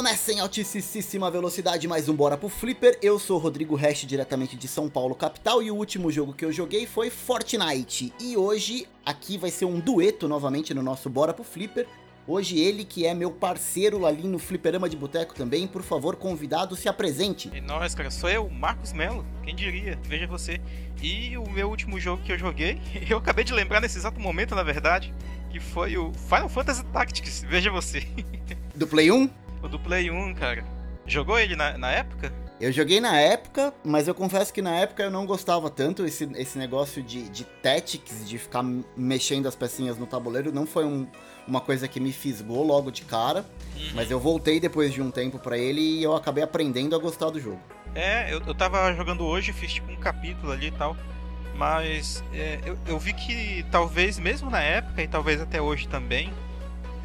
Começa em altíssima velocidade mais um Bora pro Flipper. Eu sou o Rodrigo Hash, diretamente de São Paulo, capital, e o último jogo que eu joguei foi Fortnite. E hoje aqui vai ser um dueto novamente no nosso Bora pro Flipper. Hoje ele que é meu parceiro ali no Fliperama de Boteco também, por favor, convidado, se apresente. E nós, cara, sou eu, Marcos Melo, quem diria, veja você. E o meu último jogo que eu joguei, eu acabei de lembrar nesse exato momento, na verdade, que foi o Final Fantasy Tactics, veja você. Do Play 1? O do Play 1, cara. Jogou ele na, na época? Eu joguei na época, mas eu confesso que na época eu não gostava tanto esse, esse negócio de, de tactics, de ficar mexendo as pecinhas no tabuleiro, não foi um, uma coisa que me fisgou logo de cara, uhum. mas eu voltei depois de um tempo para ele e eu acabei aprendendo a gostar do jogo. É, eu, eu tava jogando hoje, fiz tipo um capítulo ali e tal, mas é, eu, eu vi que talvez mesmo na época e talvez até hoje também,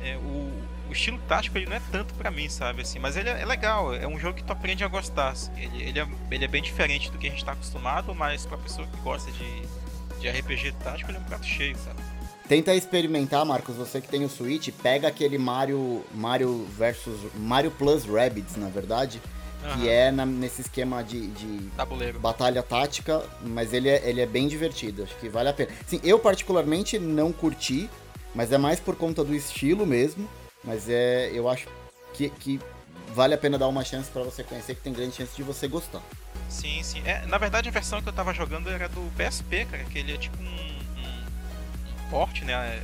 é, o, o estilo tático ele não é tanto para mim, sabe? Assim, mas ele é, é, legal, é um jogo que tu aprende a gostar. Assim. Ele, ele, é, ele é bem diferente do que a gente tá acostumado, mas pra pessoa que gosta de, de RPG tático, ele é um prato cheio, sabe? Tenta experimentar, Marcos, você que tem o Switch, pega aquele Mario Mario versus Mario Plus Rabbids, na verdade, uhum. que é na, nesse esquema de, de batalha tática, mas ele é, ele é bem divertido, acho que vale a pena. Sim, eu particularmente não curti, mas é mais por conta do estilo mesmo. Mas é, eu acho que, que vale a pena dar uma chance para você conhecer, que tem grande chance de você gostar. Sim, sim. É, na verdade, a versão que eu tava jogando era do PSP, cara, que ele é tipo um, um, um port, né? É,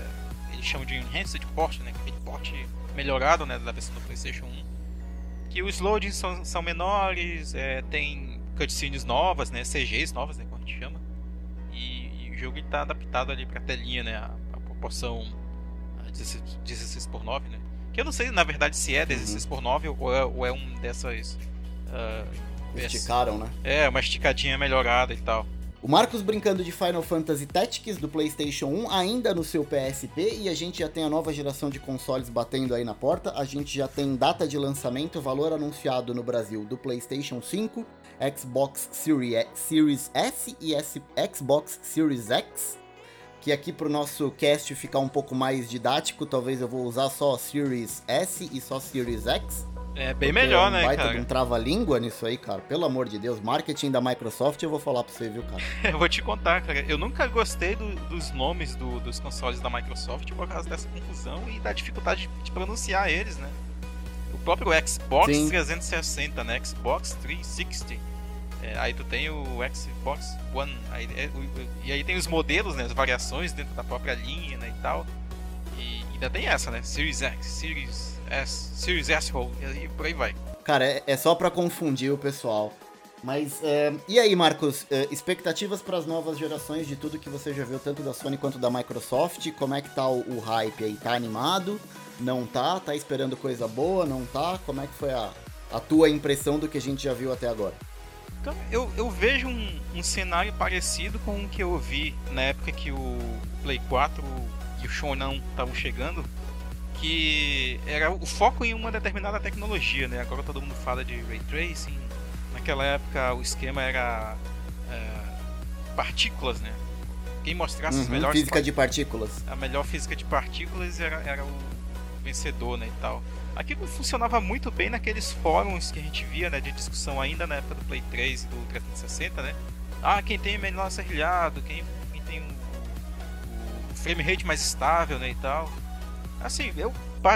eles chamam de Enhanced Port, né? Aquele port melhorado, né? Da versão do PlayStation 1. Que os loadings são, são menores, é, tem cutscenes novas, né? CGs novas, né? Como a gente chama. E, e o jogo está adaptado ali pra telinha, né? A, a proporção 16, 16 por 9, né? Que eu não sei, na verdade, se é 16 uhum. por 9 ou é, ou é um dessas. Uh, Esticaram, né? É, uma esticadinha melhorada e tal. O Marcos brincando de Final Fantasy Tactics do PlayStation 1 ainda no seu PSP e a gente já tem a nova geração de consoles batendo aí na porta. A gente já tem data de lançamento, valor anunciado no Brasil do PlayStation 5, Xbox Series S e Xbox Series X que aqui pro nosso cast ficar um pouco mais didático, talvez eu vou usar só Series S e só Series X. É bem melhor, é um né, baita cara? um trava-língua nisso aí, cara. Pelo amor de Deus, marketing da Microsoft eu vou falar pra você, viu, cara? eu vou te contar, cara. Eu nunca gostei do, dos nomes do, dos consoles da Microsoft por causa dessa confusão e da dificuldade de, de pronunciar eles, né? O próprio Xbox Sim. 360, né? Xbox 360 é, aí tu tem o Xbox One, aí, é, o, e aí tem os modelos, né, as variações dentro da própria linha né, e tal. E ainda tem essa, né? Series X, Series S, Series S Roll, e por aí vai. Cara, é, é só para confundir o pessoal. Mas, é, e aí, Marcos, é, expectativas para as novas gerações de tudo que você já viu, tanto da Sony quanto da Microsoft? Como é que tá o, o hype aí? Tá animado? Não tá? Tá esperando coisa boa? Não tá? Como é que foi a, a tua impressão do que a gente já viu até agora? Então, eu, eu vejo um, um cenário parecido com o que eu vi na época que o Play 4 e o Shonan estavam chegando, que era o foco em uma determinada tecnologia, né? Agora todo mundo fala de Ray Tracing. Naquela época o esquema era é, partículas, né? Quem mostrasse uhum, as melhores... Física de partículas. A melhor física de partículas era, era o vencedor, né, e tal. Aquilo funcionava muito bem naqueles fóruns que a gente via, né, de discussão ainda na época do Play 3 e do 360, né? Ah, quem tem menor serrilhado, quem, quem tem o, o frame rate mais estável, né, e tal. Assim, eu,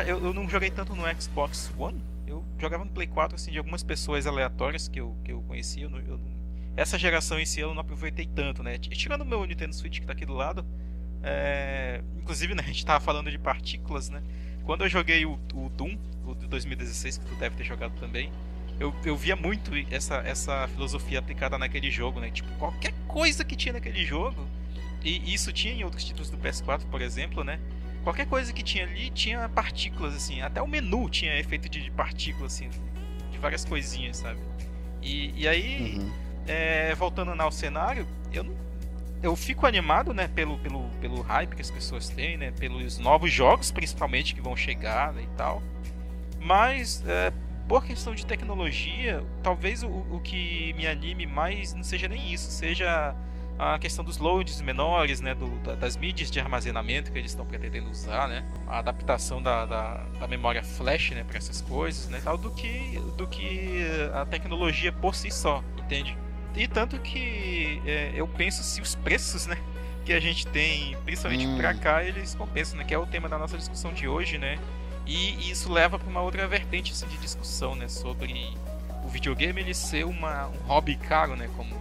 eu, eu não joguei tanto no Xbox One, eu jogava no Play 4, assim, de algumas pessoas aleatórias que eu, que eu conhecia, eu, eu essa geração em si eu não aproveitei tanto, né? Tirando o meu Nintendo Switch que tá aqui do lado, é... inclusive, né, a gente tava falando de partículas, né? Quando eu joguei o, o Doom, o de 2016, que tu deve ter jogado também, eu, eu via muito essa, essa filosofia aplicada naquele jogo, né? Tipo, qualquer coisa que tinha naquele jogo, e isso tinha em outros títulos do PS4, por exemplo, né? Qualquer coisa que tinha ali tinha partículas, assim. Até o menu tinha efeito de partículas, assim. De várias coisinhas, sabe? E, e aí, uhum. é, voltando ao cenário, eu não eu fico animado, né, pelo, pelo, pelo hype que as pessoas têm, né, pelos novos jogos, principalmente, que vão chegar né, e tal. Mas, é, por questão de tecnologia, talvez o, o que me anime mais não seja nem isso, seja a questão dos loads menores, né, do, das mídias de armazenamento que eles estão pretendendo usar, né, a adaptação da, da, da memória flash, né, para essas coisas, né, tal, do que do que a tecnologia por si só, entende? E tanto que é, eu penso se os preços, né, que a gente tem, principalmente hum. para cá, eles compensam, né, que é o tema da nossa discussão de hoje, né, e isso leva para uma outra vertente assim, de discussão, né, sobre o videogame ele ser uma, um hobby caro, né, como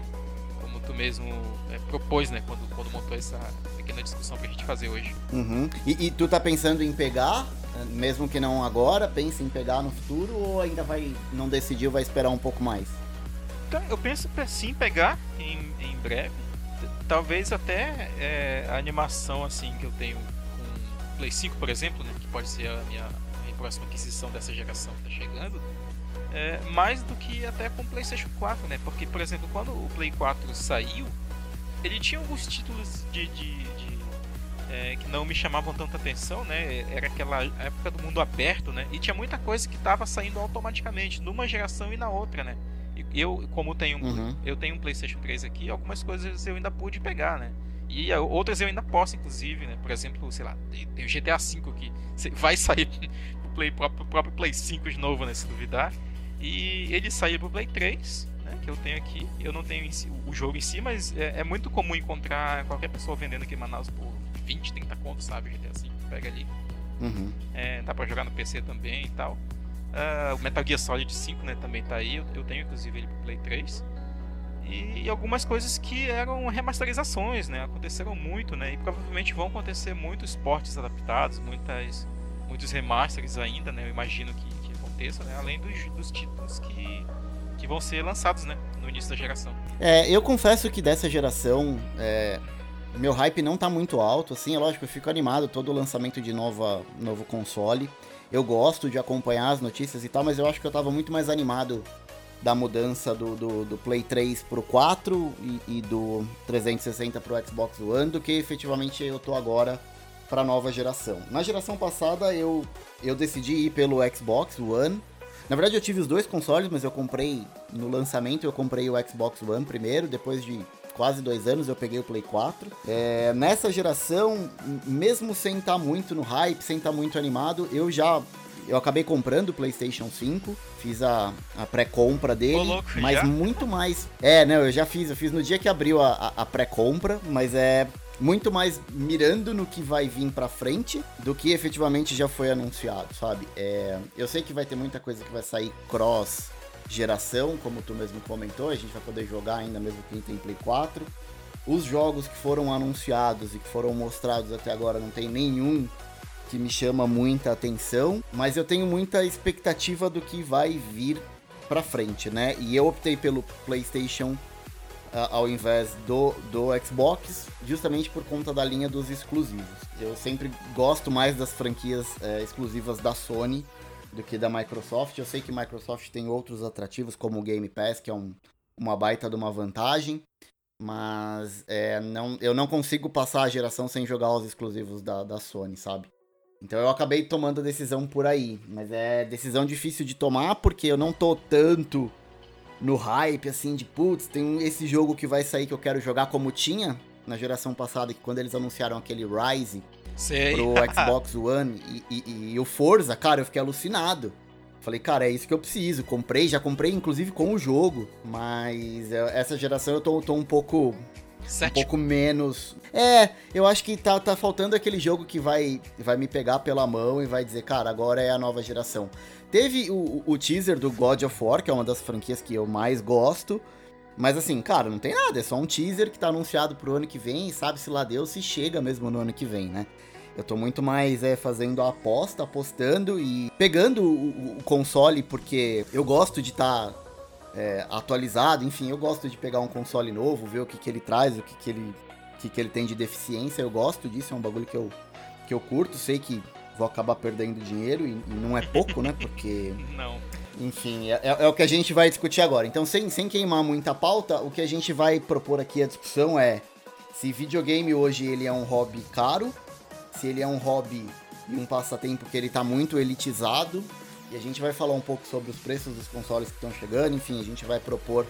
tu mesmo é, propôs, né, quando, quando montou essa pequena discussão pra gente fazer hoje. Uhum. E, e, tu tá pensando em pegar, mesmo que não agora, pensa em pegar no futuro ou ainda vai, não decidiu, vai esperar um pouco mais? Então, eu penso sim pegar em, em breve. Talvez até é, a animação assim que eu tenho com Play 5, por exemplo, né, que pode ser a minha, minha próxima aquisição dessa geração que tá chegando é, mais do que até com o PlayStation 4, né? Porque, por exemplo, quando o Play 4 saiu, ele tinha alguns títulos de, de, de é, que não me chamavam tanta atenção, né? Era aquela época do mundo aberto, né? E tinha muita coisa que estava saindo automaticamente, numa geração e na outra, né? Eu, como tenho, uhum. eu tenho um PlayStation 3 aqui, algumas coisas eu ainda pude pegar, né? E outras eu ainda posso, inclusive, né? Por exemplo, sei lá, tem o GTA V que vai sair pro, Play, pro próprio Play 5 de novo, né? Se duvidar. E ele saiu pro Play 3, né, que eu tenho aqui. Eu não tenho si, o jogo em si, mas é, é, muito comum encontrar qualquer pessoa vendendo aqui em Manaus por 20, 30 contos, sabe? GTA assim, pega ali. Uhum. É, dá pra jogar no PC também e tal. Uh, o Metal Gear Solid 5 né, também tá aí. Eu, eu tenho inclusive ele pro Play 3. E, e, algumas coisas que eram remasterizações, né? Aconteceram muito, né? E provavelmente vão acontecer muitos portes adaptados, muitas, muitos remasters ainda, né? Eu imagino que aconteça, né? Além dos, dos títulos que, que vão ser lançados, né? No início da geração. É, eu confesso que dessa geração, é, meu hype não tá muito alto, assim, é lógico, eu fico animado todo o lançamento de nova, novo console. Eu gosto de acompanhar as notícias e tal, mas eu acho que eu tava muito mais animado da mudança do, do, do Play 3 pro 4 e, e, do 360 pro Xbox One do que efetivamente eu tô agora para a nova geração. Na geração passada eu, eu decidi ir pelo Xbox One. Na verdade eu tive os dois consoles, mas eu comprei no lançamento eu comprei o Xbox One primeiro, depois de quase dois anos eu peguei o Play 4. É, nessa geração, mesmo sem estar tá muito no hype, sem estar tá muito animado, eu já eu acabei comprando o PlayStation 5, fiz a, a pré-compra dele, louco, mas já? muito mais. É, não, eu já fiz, eu fiz no dia que abriu a, a, a pré-compra, mas é muito mais mirando no que vai vir pra frente do que efetivamente já foi anunciado, sabe? É, eu sei que vai ter muita coisa que vai sair cross geração, como tu mesmo comentou, a gente vai poder jogar ainda mesmo quem tem Play 4. Os jogos que foram anunciados e que foram mostrados até agora não tem nenhum que me chama muita atenção, mas eu tenho muita expectativa do que vai vir pra frente, né? E eu optei pelo PlayStation ao invés do, do Xbox, justamente por conta da linha dos exclusivos. Eu sempre gosto mais das franquias é, exclusivas da Sony do que da Microsoft. Eu sei que Microsoft tem outros atrativos, como o Game Pass, que é um, uma baita de uma vantagem, mas é, não, eu não consigo passar a geração sem jogar os exclusivos da, da Sony, sabe? Então eu acabei tomando a decisão por aí, mas é decisão difícil de tomar porque eu não tô tanto no hype, assim, de putz, tem esse jogo que vai sair que eu quero jogar como tinha na geração passada, que quando eles anunciaram aquele Rise Sei. pro Xbox One e, e, e, o Forza, cara, eu fiquei alucinado. Falei, cara, é isso que eu preciso. Comprei, já comprei inclusive com o jogo, mas essa geração eu tô, tô um pouco um pouco menos. É, eu acho que tá, tá faltando aquele jogo que vai, vai me pegar pela mão e vai dizer, cara, agora é a nova geração. Teve o, o teaser do God of War, que é uma das franquias que eu mais gosto. Mas assim, cara, não tem nada, é só um teaser que tá anunciado pro ano que vem e sabe-se lá Deus se chega mesmo no ano que vem, né? Eu tô muito mais é, fazendo a aposta, apostando e pegando o, o console porque eu gosto de estar tá, é, atualizado, enfim, eu gosto de pegar um console novo, ver o que, que ele traz, o que, que, ele, que, que ele tem de deficiência, eu gosto disso, é um bagulho que eu, que eu curto, sei que vou acabar perdendo dinheiro e, e não é pouco, né? Porque. Não. Enfim, é, é, é, o que a gente vai discutir agora. Então, sem, sem queimar muita pauta, o que a gente vai propor aqui a discussão é se videogame hoje ele é um hobby caro, se ele é um hobby e um passatempo que ele está muito elitizado. E a gente vai falar um pouco sobre os preços dos consoles que estão chegando, enfim, a gente vai propor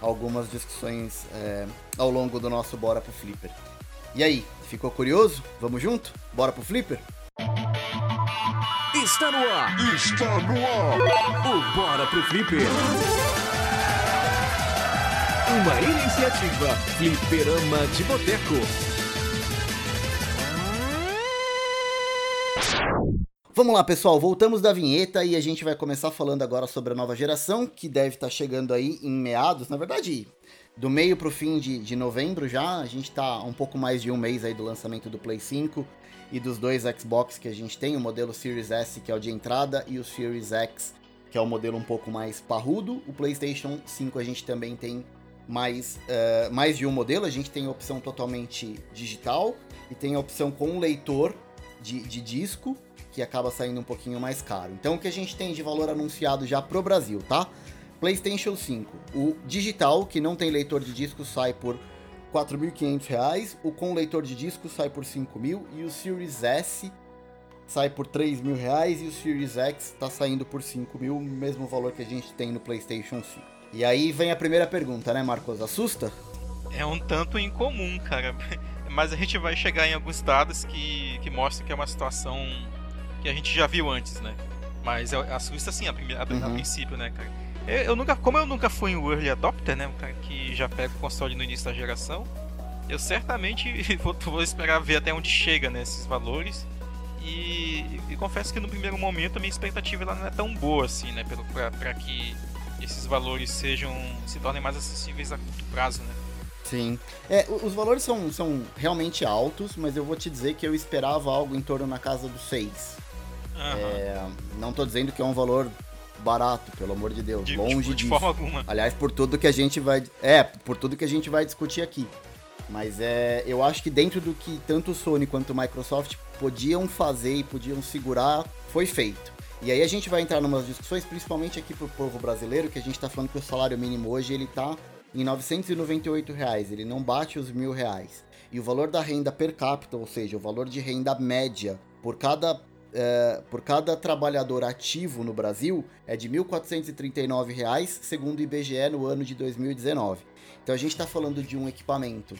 algumas discussões é, ao longo do nosso Bora pro Flipper. E aí, ficou curioso? Vamos junto? Bora pro Flipper? Está no ar! Está no ar! O Bora pro Flipper! Uma iniciativa Flipperama de Boteco. Vamos lá, pessoal, voltamos da vinheta e a gente vai começar falando agora sobre a nova geração, que deve estar chegando aí em meados, na verdade, do meio para o fim de, de novembro já. A gente está um pouco mais de um mês aí do lançamento do Play 5 e dos dois Xbox que a gente tem, o modelo Series S, que é o de entrada, e o Series X, que é o modelo um pouco mais parrudo. O PlayStation 5 a gente também tem mais, uh, mais de um modelo, a gente tem a opção totalmente digital e tem a opção com leitor de, de disco que acaba saindo um pouquinho mais caro. Então o que a gente tem de valor anunciado já pro Brasil, tá? PlayStation 5, o digital, que não tem leitor de disco, sai por 4.500, o com leitor de disco sai por R$ 5.000 e o Series S sai por R$ 3.000 e o Series X está saindo por R$ 5.000, mesmo valor que a gente tem no PlayStation 5. E aí vem a primeira pergunta, né, Marcos? Assusta? É um tanto incomum, cara. Mas a gente vai chegar em alguns dados que, que mostram que é uma situação que a gente já viu antes, né? Mas assusta sim a, primeira, a, uhum. a princípio, né, cara? Eu, eu, nunca, como eu nunca fui um early adopter, né, um cara que já pega o console no início da geração, eu certamente vou, vou esperar ver até onde chega, né, esses valores. E, e, confesso que no primeiro momento a minha expectativa ela não é tão boa assim, né, para que esses valores sejam se tornem mais acessíveis a curto prazo, né? Sim. É, os valores são, são realmente altos, mas eu vou te dizer que eu esperava algo em torno na casa dos 6. Uhum. É, não tô dizendo que é um valor barato, pelo amor de Deus, de, longe tipo, de disso. forma alguma. Aliás, por tudo que a gente vai, é, por tudo que a gente vai discutir aqui. Mas é, eu acho que dentro do que tanto Sony quanto Microsoft podiam fazer e podiam segurar, foi feito. E aí a gente vai entrar numas discussões, principalmente aqui pro povo brasileiro, que a gente tá falando que o salário mínimo hoje ele tá em 998 reais, ele não bate os mil reais. E o valor da renda per capita, ou seja, o valor de renda média por cada, é, por cada trabalhador ativo no Brasil é de 1.439 reais, segundo o IBGE no ano de 2019. Então a gente está falando de um equipamento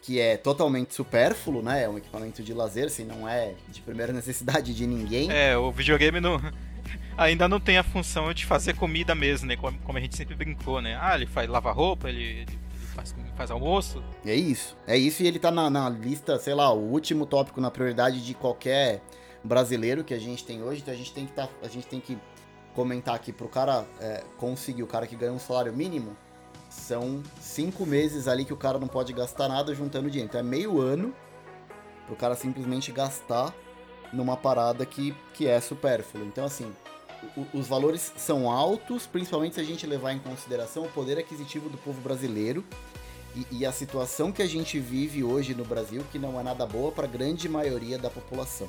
que é totalmente supérfluo, né? É um equipamento de lazer, assim, não é de primeira necessidade de ninguém. É, o videogame não, ainda não tem a função de fazer comida mesmo, né? Como, como a gente sempre brincou, né? Ah, ele faz lava roupa, ele, ele faz, faz, almoço. É isso. É isso e ele tá na, na, lista, sei lá, o último tópico na prioridade de qualquer brasileiro que a gente tem hoje. Então a gente tem que tá, a gente tem que comentar aqui pro cara é, conseguir, o cara que ganha um salário mínimo, são cinco meses ali que o cara não pode gastar nada juntando dinheiro. Então é meio ano pro cara simplesmente gastar numa parada que, que é supérfluo. Então, assim, os valores são altos, principalmente se a gente levar em consideração o poder aquisitivo do povo brasileiro e, e a situação que a gente vive hoje no Brasil, que não é nada boa para a grande maioria da população,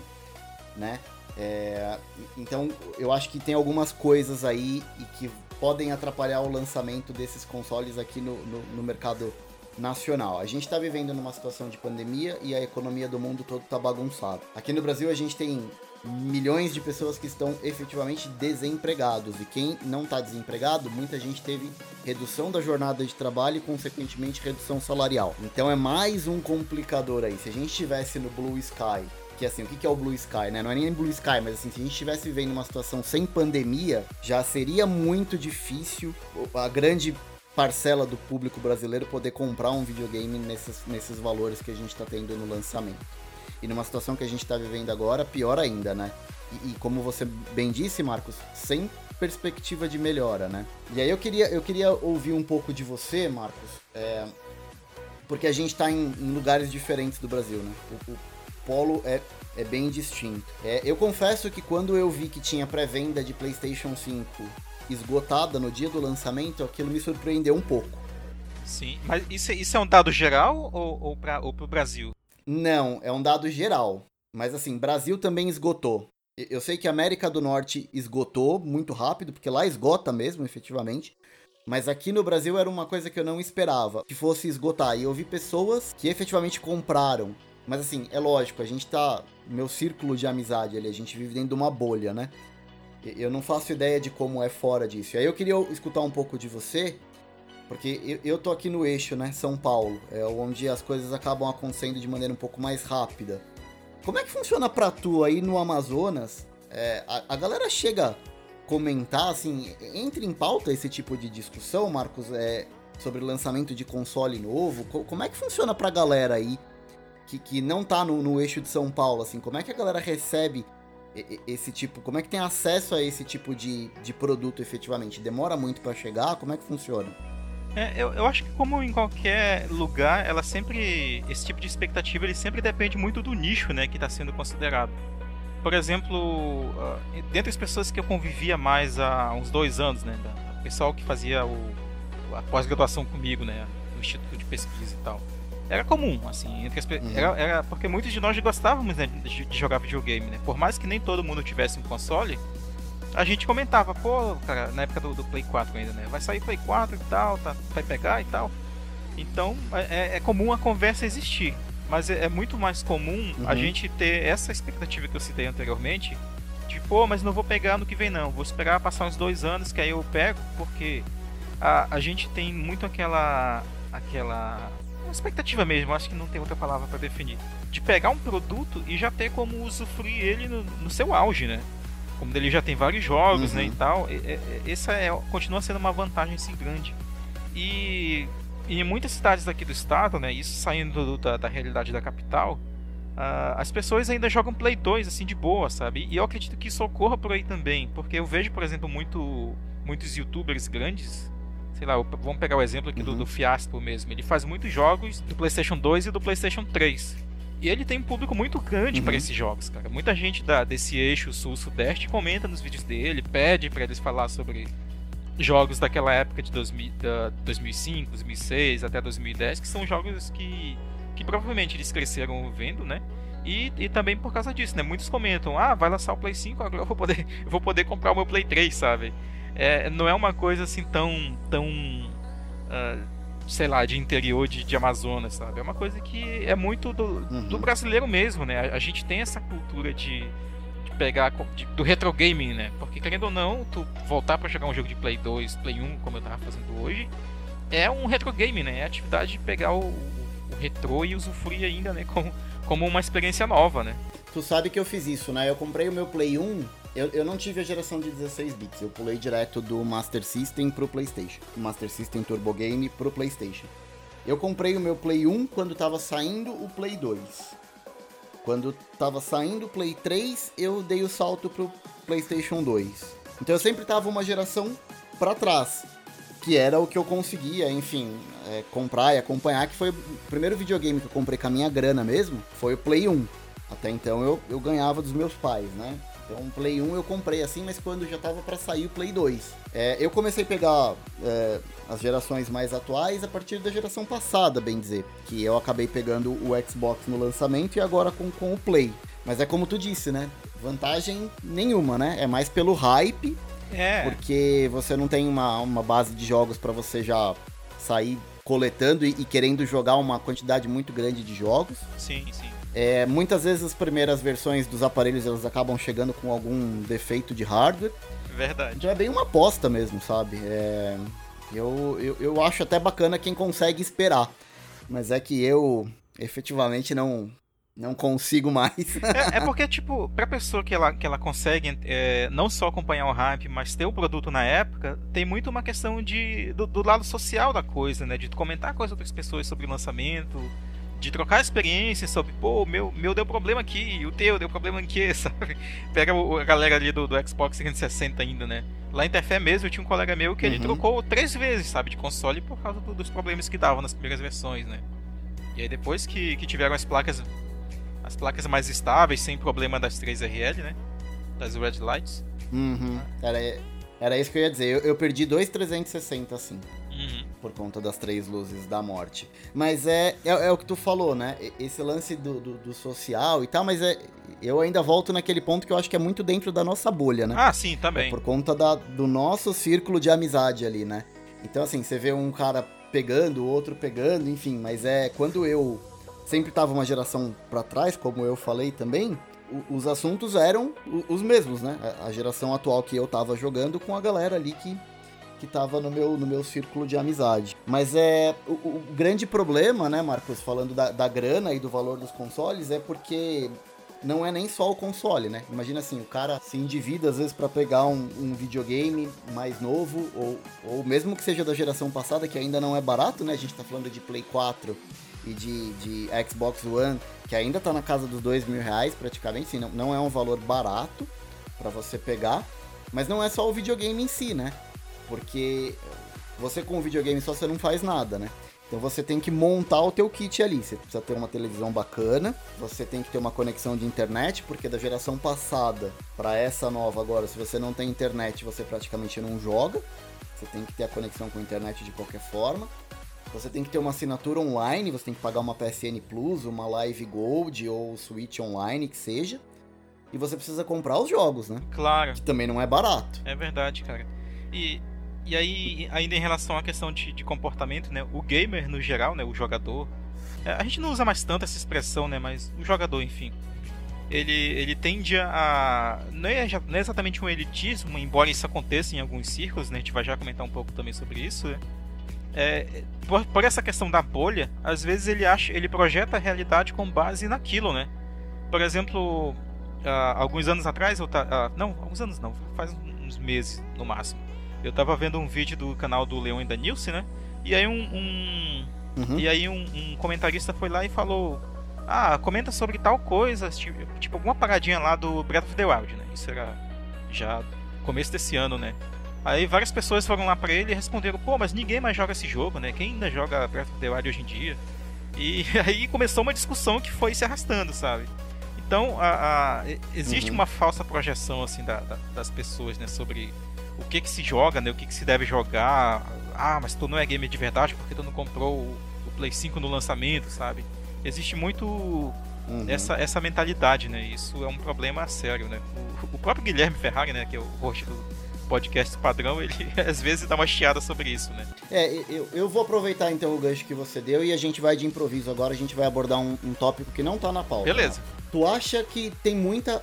né? É, então, eu acho que tem algumas coisas aí e que podem atrapalhar o lançamento desses consoles aqui no, no, no mercado nacional. A gente está vivendo numa situação de pandemia e a economia do mundo todo está bagunçada. Aqui no Brasil a gente tem milhões de pessoas que estão efetivamente desempregados. E quem não está desempregado, muita gente teve redução da jornada de trabalho e, consequentemente, redução salarial. Então é mais um complicador aí. Se a gente estivesse no Blue Sky, que assim, o que é o Blue Sky, né? Não é nem Blue Sky, mas assim, se a gente estivesse vivendo uma situação sem pandemia, já seria muito difícil a grande parcela do público brasileiro poder comprar um videogame nesses, nesses valores que a gente está tendo no lançamento. E numa situação que a gente está vivendo agora, pior ainda, né? E, e, como você bem disse, Marcos, sem perspectiva de melhora, né? E aí eu queria, eu queria ouvir um pouco de você, Marcos, é, porque a gente está em, em, lugares diferentes do Brasil, né? O, o polo é, é bem distinto. É, eu confesso que quando eu vi que tinha pré-venda de PlayStation 5 esgotada no dia do lançamento, aquilo me surpreendeu um pouco. Sim, mas isso, isso é um dado geral ou, ou para o Brasil? Não, é um dado geral. Mas assim, Brasil também esgotou. Eu sei que a América do Norte esgotou muito rápido, porque lá esgota mesmo, efetivamente. Mas aqui no Brasil era uma coisa que eu não esperava que fosse esgotar. E eu vi pessoas que efetivamente compraram. Mas assim, é lógico, a gente tá. Meu círculo de amizade ali, a gente vive dentro de uma bolha, né? Eu não faço ideia de como é fora disso. Aí eu queria escutar um pouco de você Porque eu, eu tô aqui no eixo, né? São Paulo, é onde as coisas acabam acontecendo de maneira um pouco mais rápida. Como é que funciona pra tu aí no Amazonas? É, a, a galera chega a comentar, assim, entra em pauta esse tipo de discussão, Marcos, é, sobre lançamento de console novo? Co- como é que funciona pra galera aí que, que não tá no, no eixo de São Paulo, assim? Como é que a galera recebe esse tipo, como é que tem acesso a esse tipo de, de produto efetivamente? Demora muito pra chegar? Como é que funciona? É, eu, eu acho que como em qualquer lugar, ela sempre. Esse tipo de expectativa ele sempre depende muito do nicho né, que está sendo considerado. Por exemplo, ah, dentre as pessoas que eu convivia mais há uns dois anos, né? O pessoal que fazia o, a pós-graduação comigo, né? No Instituto de Pesquisa e tal. Era comum, assim, entre as Uhum. era, era porque muitos de nós gostávamos né, de, de jogar videogame, né? Por mais que nem todo mundo tivesse um console, a gente comentava, pô, cara, na época do, do Play 4 ainda, né? Vai sair Play 4 e tal, tá, vai pegar e tal. Então é, é comum a conversa existir. Mas é, é muito mais comum a Uhum. gente ter essa expectativa que eu citei anteriormente. De, pô, mas não vou pegar no que vem não. Vou esperar passar uns dois anos que aí eu pego, porque a, a gente tem muito aquela. aquela. Uma expectativa mesmo, acho que não tem outra palavra para definir. De pegar um produto e já ter como usufruir ele no, no seu auge, né? Como ele já tem vários jogos, Uhum. né, e tal, essa é, continua sendo uma vantagem assim grande. E, em muitas cidades aqui do estado, né, isso saindo do- da, da realidade da capital, ah, as pessoas ainda jogam Play 2 assim de boa, sabe? E eu acredito que isso ocorra por aí também, porque eu vejo, por exemplo, muito, muitos youtubers grandes, sei lá, vamos pegar o exemplo aqui do, Uhum. do Fiaspo mesmo, ele faz muitos jogos do PlayStation 2 e do PlayStation 3. E ele tem um público muito grande Uhum. para esses jogos, cara. Muita gente da, desse eixo sul-sudeste comenta nos vídeos dele, pede para eles falar sobre jogos daquela época de 2000, da 2005, 2006 até 2010, que são jogos que, que provavelmente eles cresceram vendo, né? E, e também por causa disso, né? Muitos comentam, ah, vai lançar o Play 5, agora eu vou poder, eu vou poder comprar o meu Play 3, sabe? É, não é uma coisa assim tão, tão ah, sei lá, de interior de, de Amazonas, sabe? É uma coisa que é muito do, Uhum. do brasileiro mesmo, né? A, a gente tem essa cultura de, de pegar de- do retro gaming, né? Porque querendo ou não, tu voltar pra jogar um jogo de Play 2, Play 1, como eu tava fazendo hoje, é um retro game, né? É a atividade de pegar o, o retrô e usufruir ainda, né? Como, como uma experiência nova, né? Tu sabe que eu fiz isso, né? Eu comprei o meu Play 1, eu, eu não tive a geração de 16 bits, eu pulei direto do Master System pro PlayStation. Master System Turbo Game pro PlayStation. Eu comprei o meu Play 1 quando tava saindo o Play 2. Quando tava saindo o Play 3, eu dei o salto pro PlayStation 2. Então eu sempre tava uma geração pra trás. Que era o que eu conseguia, enfim, é, comprar e acompanhar. Que foi o primeiro videogame que eu comprei com a minha grana mesmo. Foi o Play 1. Até então eu, eu ganhava dos meus pais, né? Então o Play 1 eu comprei assim, mas quando já tava pra sair o Play 2. É, eu comecei a pegar é, as gerações mais atuais a partir da geração passada, bem dizer. Que eu acabei pegando o Xbox no lançamento e agora com, com o Play. Mas é como tu disse, né? Vantagem nenhuma, né? É mais pelo hype, É. porque você não tem uma, uma base de jogos pra você já sair coletando e, e querendo jogar uma quantidade muito grande de jogos. Sim, sim. É, muitas vezes as primeiras versões dos aparelhos elas acabam chegando com algum defeito de hardware. Verdade. Então é bem uma aposta mesmo, sabe? É, eu, eu, eu acho até bacana quem consegue esperar. Mas é que eu efetivamente não, não consigo mais. É, é porque, tipo, pra pessoa que ela, que ela consegue é, não só acompanhar o hype, mas ter o produto na época, tem muito uma questão de, do, do lado social da coisa, né? De comentar com as outras pessoas sobre o lançamento, de trocar experiências sobre, pô, meu, meu deu problema aqui, o teu deu problema aqui, sabe? Pega o- a galera ali do, do Xbox 360 ainda, né? Lá em Tefé mesmo, eu tinha um colega meu que ele Uhum. trocou três vezes, sabe, de console por causa do- dos problemas que davam nas primeiras versões, né? E aí depois que, que tiveram as placas as placas mais estáveis, sem problema das 3RL, né? Das Red Lights. Uhum. Era, era isso que eu ia dizer. Eu, eu perdi dois 360 assim. Por conta das três luzes da morte. Mas é, é, é o que tu falou, né? Esse lance do, do, do social e tal, mas é, eu ainda volto naquele ponto que eu acho que é muito dentro da nossa bolha, né? Ah, sim, também. Por conta da, do nosso círculo de amizade ali, né? Então, assim, você vê um cara pegando, o outro pegando, enfim, mas é quando eu sempre tava uma geração pra trás, como eu falei também, os assuntos eram os mesmos, né? A- A geração atual que eu tava jogando com a galera ali que, que tava no meu, no meu círculo de amizade. Mas é. O, o grande problema, né, Marcos, falando da, da grana e do valor dos consoles, é porque não é nem só o console, né? Imagina assim, o cara se endivida às vezes para pegar um, um, videogame mais novo, ou, ou mesmo que seja da geração passada, que ainda não é barato, né? A gente tá falando de Play 4 e de, de Xbox One, que ainda tá na casa dos dois mil reais praticamente, sim, não, não é um valor barato para você pegar, mas não é só o videogame em si, né? Porque você com o videogame só você não faz nada, né? Então você tem que montar o teu kit ali. Você precisa ter uma televisão bacana, você tem que ter uma conexão de internet, porque da geração passada para essa nova agora, se você não tem internet, você praticamente não joga. Você tem que ter a conexão com a internet de qualquer forma. Você tem que ter uma assinatura online, você tem que pagar uma PSN Plus, uma Live Gold ou Switch Online, que seja. E você precisa comprar os jogos, né? Claro. Que também não é barato. É verdade, cara. E e aí, ainda em relação à questão de, de comportamento, né? O gamer no geral, né? O jogador. É, a gente não usa mais tanto essa expressão, né? Mas o jogador, enfim. Ele, ele tende a. Não é, não é exatamente um elitismo, embora isso aconteça em alguns círculos, né? A gente vai já comentar um pouco também sobre isso, né? É, por, por, essa questão da bolha, às vezes ele acha, ele projeta a realidade com base naquilo, né? Por exemplo, uh, alguns anos atrás, eu tá, uh, não, alguns anos não, faz uns meses no máximo. Eu tava vendo um vídeo do canal do Leon e da Nilce, né? E aí um, um uhum. e aí um, um, comentarista foi lá e falou: "Ah, comenta sobre tal coisa, tipo, tipo, alguma paradinha lá do Breath of the Wild, né? Isso era já começo desse ano, né? Aí várias pessoas foram lá para ele e responderam: "Pô, mas ninguém mais joga esse jogo, né? Quem ainda joga Breath of the Wild hoje em dia?" E aí começou uma discussão que foi se arrastando, sabe? Então, a, a existe uhum. uma falsa projeção assim da, da, das pessoas, né, sobre o que que se joga, né? O que que se deve jogar. Ah, mas tu não é gamer de verdade porque tu não comprou o, o Play 5 no lançamento, sabe? Existe muito uhum. essa, essa mentalidade, né? Isso é um problema sério, né? O, o próprio Guilherme Ferrari, né? Que é o host do podcast padrão, ele às vezes dá uma chiada sobre isso, né? É, eu, eu vou aproveitar então o gancho que você deu e a gente vai de improviso agora, a gente vai abordar um, um tópico que não tá na pauta. Beleza. Né? Tu acha que tem muita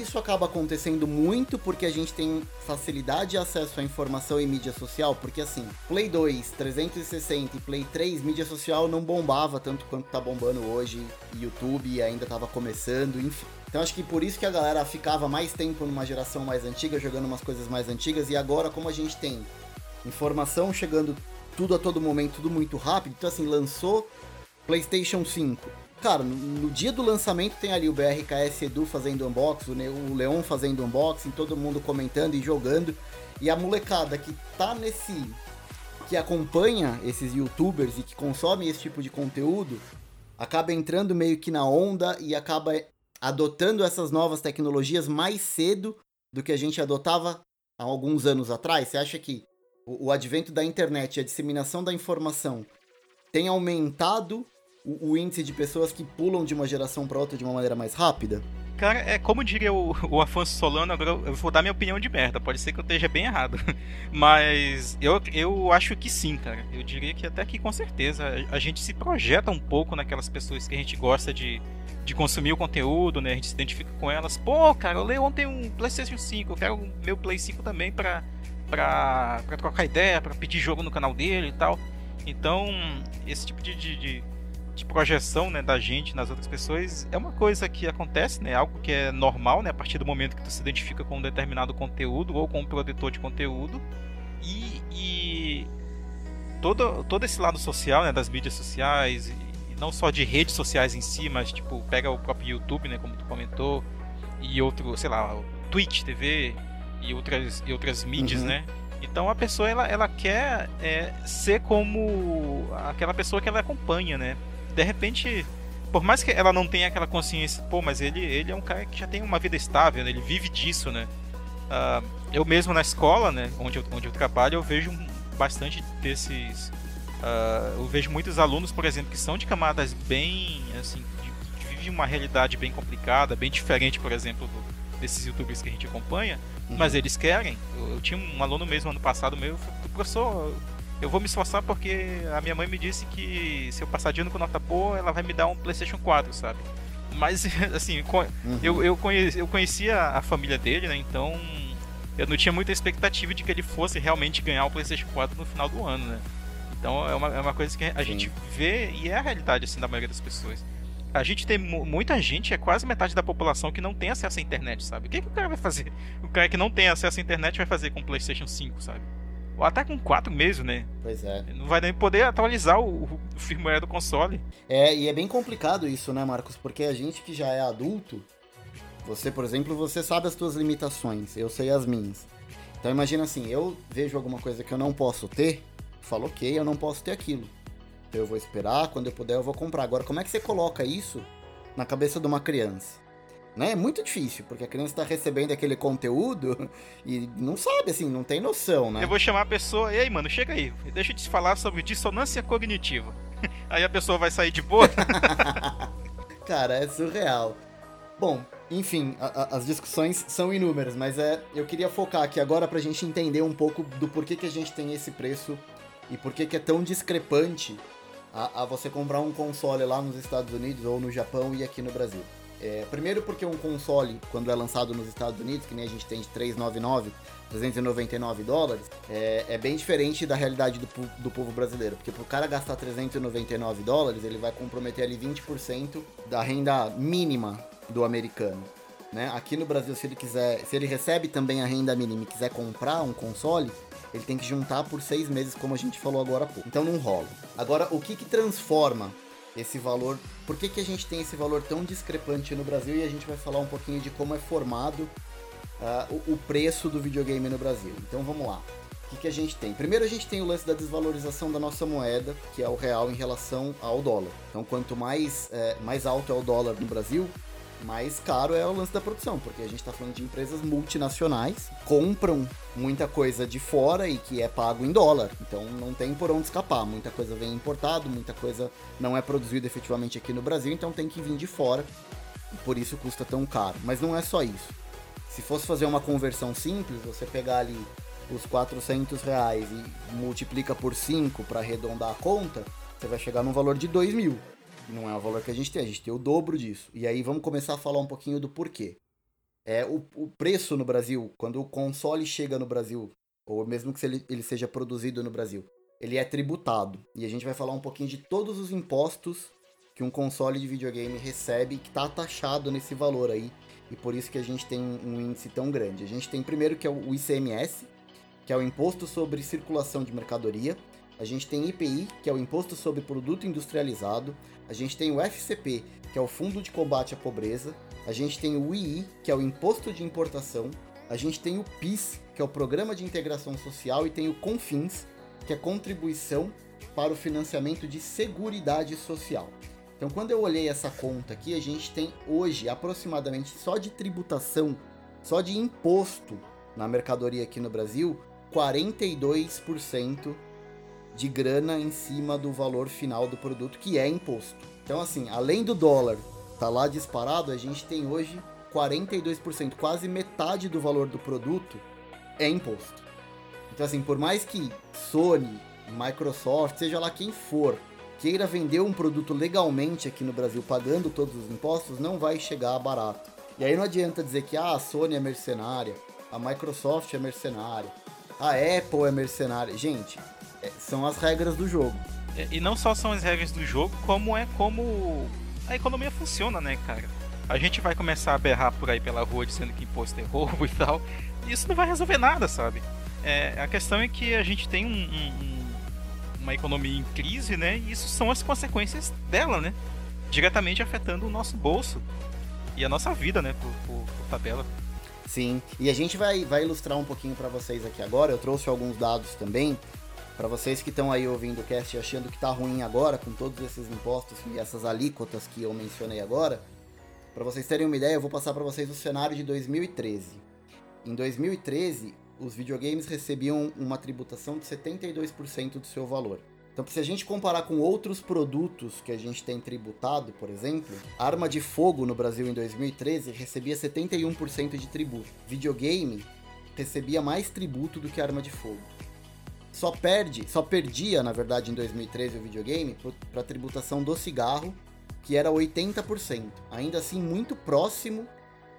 isso acaba acontecendo muito porque a gente tem facilidade e acesso à informação e mídia social, porque assim, Play 2, 360 e Play 3, mídia social não bombava tanto quanto tá bombando hoje, YouTube ainda tava começando, enfim. Então acho que por isso que a galera ficava mais tempo numa geração mais antiga, jogando umas coisas mais antigas, e agora como a gente tem informação chegando tudo a todo momento, tudo muito rápido, então assim, lançou PlayStation 5 cara, no, no, dia do lançamento tem ali o BRKS Edu fazendo unboxing, o Leon fazendo unboxing, todo mundo comentando e jogando. E a molecada que tá nesse. que acompanha esses youtubers e que consome esse tipo de conteúdo, acaba entrando meio que na onda e acaba adotando essas novas tecnologias mais cedo do que a gente adotava há alguns anos atrás. Você acha que o, o advento da internet e a disseminação da informação tem aumentado o, o índice de pessoas que pulam de uma geração para outra de uma maneira mais rápida? Cara, é como diria o, o Afonso Solano, agora eu vou dar minha opinião de merda, pode ser que eu esteja bem errado. Mas eu, eu acho que sim, cara. Eu diria que até que com certeza a, a gente se projeta um pouco naquelas pessoas que a gente gosta de, de consumir o conteúdo, né? A gente se identifica com elas. Pô, cara, eu leio ontem um PlayStation 5, eu quero o meu Play 5 também pra, pra, pra trocar ideia, pra pedir jogo no canal dele e tal. Então, esse tipo de, de, de de projeção né, da gente nas outras pessoas é uma coisa que acontece, né? Algo que é normal, né? A partir do momento que tu se identifica com um determinado conteúdo ou com um produtor de conteúdo. E, e todo, todo esse lado social, né? Das mídias sociais, e não só de redes sociais em si, mas tipo, pega o próprio YouTube, né? Como tu comentou, e outro, sei lá, Twitch TV e outras, e outras mídias, uhum. né? Então a pessoa ela, ela quer é, ser como aquela pessoa que ela acompanha, né? De repente, por mais que ela não tenha aquela consciência, pô, mas ele, ele é um cara que já tem uma vida estável, né? ele vive disso, né? Uh, eu mesmo na escola, né, onde eu, onde eu trabalho, eu vejo bastante desses. Uh, eu vejo muitos alunos, por exemplo, que são de camadas bem, assim, que vivem uma realidade bem complicada, bem diferente, por exemplo, do, desses youtubers que a gente acompanha, uhum. mas eles querem. Eu, eu, tinha um aluno mesmo ano passado meu, professor, eu vou me esforçar porque a minha mãe me disse que se eu passar de ano com nota boa, ela vai me dar um PlayStation 4, sabe? Mas, assim, uhum. eu, eu, conheci, eu conhecia a família dele, né? Então, eu não tinha muita expectativa de que ele fosse realmente ganhar o PlayStation 4 no final do ano, né? Então é uma, é uma coisa que a Sim. gente vê e é a realidade assim da maioria das pessoas. A gente tem muita gente, é quase metade da população que não tem acesso à internet, sabe? O que, que o cara vai fazer? O cara que não tem acesso à internet vai fazer com o PlayStation 5, sabe? Ou até com 4 meses, né? Pois é. Não vai nem poder atualizar o, o firmware do console. É, e é bem complicado isso, né, Marcos? Porque a gente que já é adulto, você, por exemplo, você sabe as suas limitações, eu sei as minhas. Então imagina assim, eu vejo alguma coisa que eu não posso ter, falo, ok, eu não posso ter aquilo. Então eu vou esperar, quando eu puder eu vou comprar. Agora, como é que você coloca isso na cabeça de uma criança? Né? É muito difícil, porque a criança está recebendo aquele conteúdo e não sabe, assim, não tem noção, né? Eu vou chamar a pessoa, e aí, mano, chega aí, deixa eu te falar sobre dissonância cognitiva. Aí a pessoa vai sair de boa. Cara, é surreal. Bom, enfim, a, a, as discussões são inúmeras, mas é, eu queria focar aqui agora pra gente entender um pouco do porquê que a gente tem esse preço e porquê que é tão discrepante a, a, você comprar um console lá nos Estados Unidos ou no Japão e aqui no Brasil. É, primeiro porque um console, quando é lançado nos Estados Unidos, que nem a gente tem de 399, 399 dólares, é, é bem diferente da realidade do, do povo brasileiro. Porque pro cara gastar 399 dólares, ele vai comprometer ali 20% da renda mínima do americano. Né? Aqui no Brasil, se ele quiser, se ele recebe também a renda mínima e quiser comprar um console, ele tem que juntar por seis meses, como a gente falou agora há pouco. Então não rola. Agora, o que que transforma esse valor? Por que, que a gente tem esse valor tão discrepante no Brasil? E a gente vai falar um pouquinho de como é formado uh, o, preço do videogame no Brasil. Então vamos lá. O que, que a gente tem? Primeiro a gente tem o lance da desvalorização da nossa moeda, que é o real em relação ao dólar. Então quanto mais, é, mais alto é o dólar no Brasil, mais caro é o lance da produção, porque a gente está falando de empresas multinacionais, compram muita coisa de fora e que é pago em dólar, então não tem por onde escapar. Muita coisa vem importado, muita coisa não é produzida efetivamente aqui no Brasil, então tem que vir de fora, por isso custa tão caro. Mas não é só isso. Se fosse fazer uma conversão simples, você pegar ali os 400 reais e multiplica por 5 para arredondar a conta, você vai chegar num valor de 2 mil. Não é o valor que a gente tem, a gente tem o dobro disso. E aí vamos começar a falar um pouquinho do porquê. É, o, o preço no Brasil, quando o console chega no Brasil, ou mesmo que ele, ele seja produzido no Brasil, ele é tributado. E a gente vai falar um pouquinho de todos os impostos que um console de videogame recebe, que está taxado nesse valor aí. E por isso que a gente tem um índice tão grande. A gente tem primeiro que é o ICMS, que é o Imposto sobre Circulação de Mercadoria. A gente tem IPI, que é o Imposto sobre Produto Industrializado. A gente tem o FCP, que é o Fundo de Combate à Pobreza. A gente tem o II, que é o Imposto de Importação. A gente tem o PIS, que é o Programa de Integração Social. E tem o CONFINS, que é Contribuição para o Financiamento de Seguridade Social. Então, quando eu olhei essa conta aqui, a gente tem hoje aproximadamente só de tributação, só de imposto na mercadoria aqui no Brasil, 42% de grana em cima do valor final do produto, que é imposto. Então, assim, além do dólar tá lá disparado, a gente tem hoje 42%, quase metade do valor do produto é imposto. Então, assim, por mais que Sony, Microsoft, seja lá quem for, queira vender um produto legalmente aqui no Brasil, pagando todos os impostos, não vai chegar barato. E aí não adianta dizer que ah, a Sony é mercenária, a Microsoft é mercenária, a Apple é mercenária. Gente, são as regras do jogo. É, e não só são as regras do jogo, como é como a economia funciona, né, cara? A gente vai começar a berrar por aí pela rua dizendo que imposto é roubo e tal. E isso não vai resolver nada, sabe? É, a questão é que a gente tem um, um, uma economia em crise, né? E isso são as consequências dela, né? Diretamente afetando o nosso bolso e a nossa vida, né? Por, por, por tabela. Sim, e a gente vai, vai ilustrar um pouquinho para vocês aqui agora. Eu trouxe alguns dados também para vocês que estão aí ouvindo o cast achando que tá ruim agora, com todos esses impostos e essas alíquotas que eu mencionei agora, para vocês terem uma ideia, eu vou passar para vocês o cenário de 2013. Em 2013, os videogames recebiam uma tributação de 72% do seu valor. Então, se a gente comparar com outros produtos que a gente tem tributado, por exemplo, arma de fogo no Brasil em 2013 recebia 71% de tributo. Videogame recebia mais tributo do que arma de fogo só perde, só perdia, na verdade, em 2013 o videogame para a tributação do cigarro, que era 80%. Ainda assim, muito próximo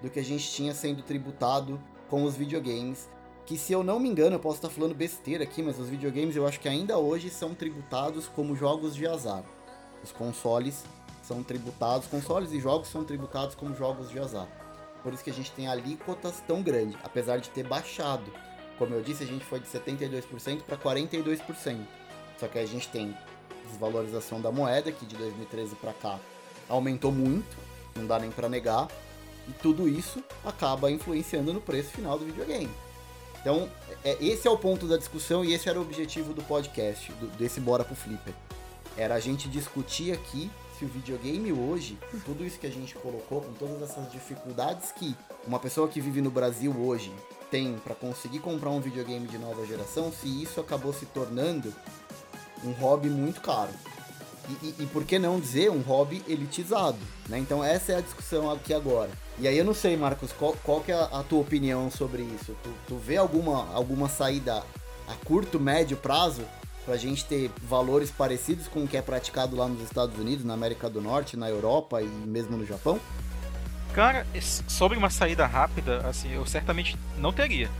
do que a gente tinha sendo tributado com os videogames que se eu não me engano, eu posso estar falando besteira aqui, mas os videogames eu acho que ainda hoje são tributados como jogos de azar. Os consoles são tributados, consoles e jogos são tributados como jogos de azar. Por isso que a gente tem alíquotas tão grandes, apesar de ter baixado. Como eu disse, a gente foi de 72% para 42%. Só que a gente tem desvalorização da moeda, que de 2013 para cá aumentou muito, não dá nem para negar, e tudo isso acaba influenciando no preço final do videogame. Então, é, esse é o ponto da discussão e esse era o objetivo do podcast, do, desse Bora pro Flipper. Era a gente discutir aqui se o videogame hoje, tudo isso que a gente colocou, com todas essas dificuldades que uma pessoa que vive no Brasil hoje tem para conseguir comprar um videogame de nova geração, se isso acabou se tornando um hobby muito caro. E, e, e, por que não dizer um hobby elitizado, né? Então essa é a discussão aqui agora. E aí eu não sei, Marcos, qual, qual que é a, tua opinião sobre isso? Tu, tu vê alguma, alguma saída a curto, médio prazo pra gente ter valores parecidos com o que é praticado lá nos Estados Unidos, na América do Norte, na Europa e mesmo no Japão? Cara, sobre uma saída rápida, assim, eu certamente não teria.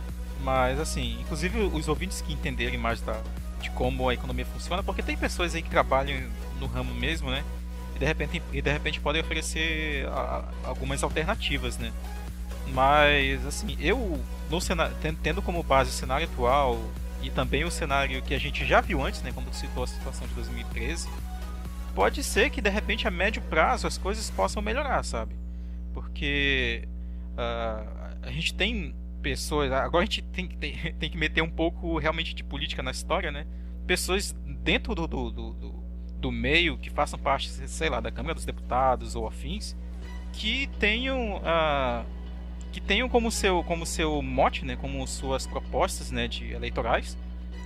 Mas assim, inclusive os ouvintes que entenderem mais da, de como a economia funciona, porque tem pessoas aí que trabalham no ramo mesmo, né? E de repente, e de repente podem oferecer a, algumas alternativas, né? Mas, assim, eu, no cenário, tendo como base o cenário atual e também o cenário que a gente já viu antes, né? Quando citou a situação de 2013, pode ser que de repente a médio prazo as coisas possam melhorar, sabe? Porque uh, a gente tem pessoas. Agora a gente tem, tem, tem que meter um pouco realmente de política na história, né? Pessoas dentro do, do, do, do meio que façam parte, sei lá, da Câmara dos Deputados ou afins, que tenham uh, que tenham como seu como seu mote, né, como suas propostas, né, de eleitorais,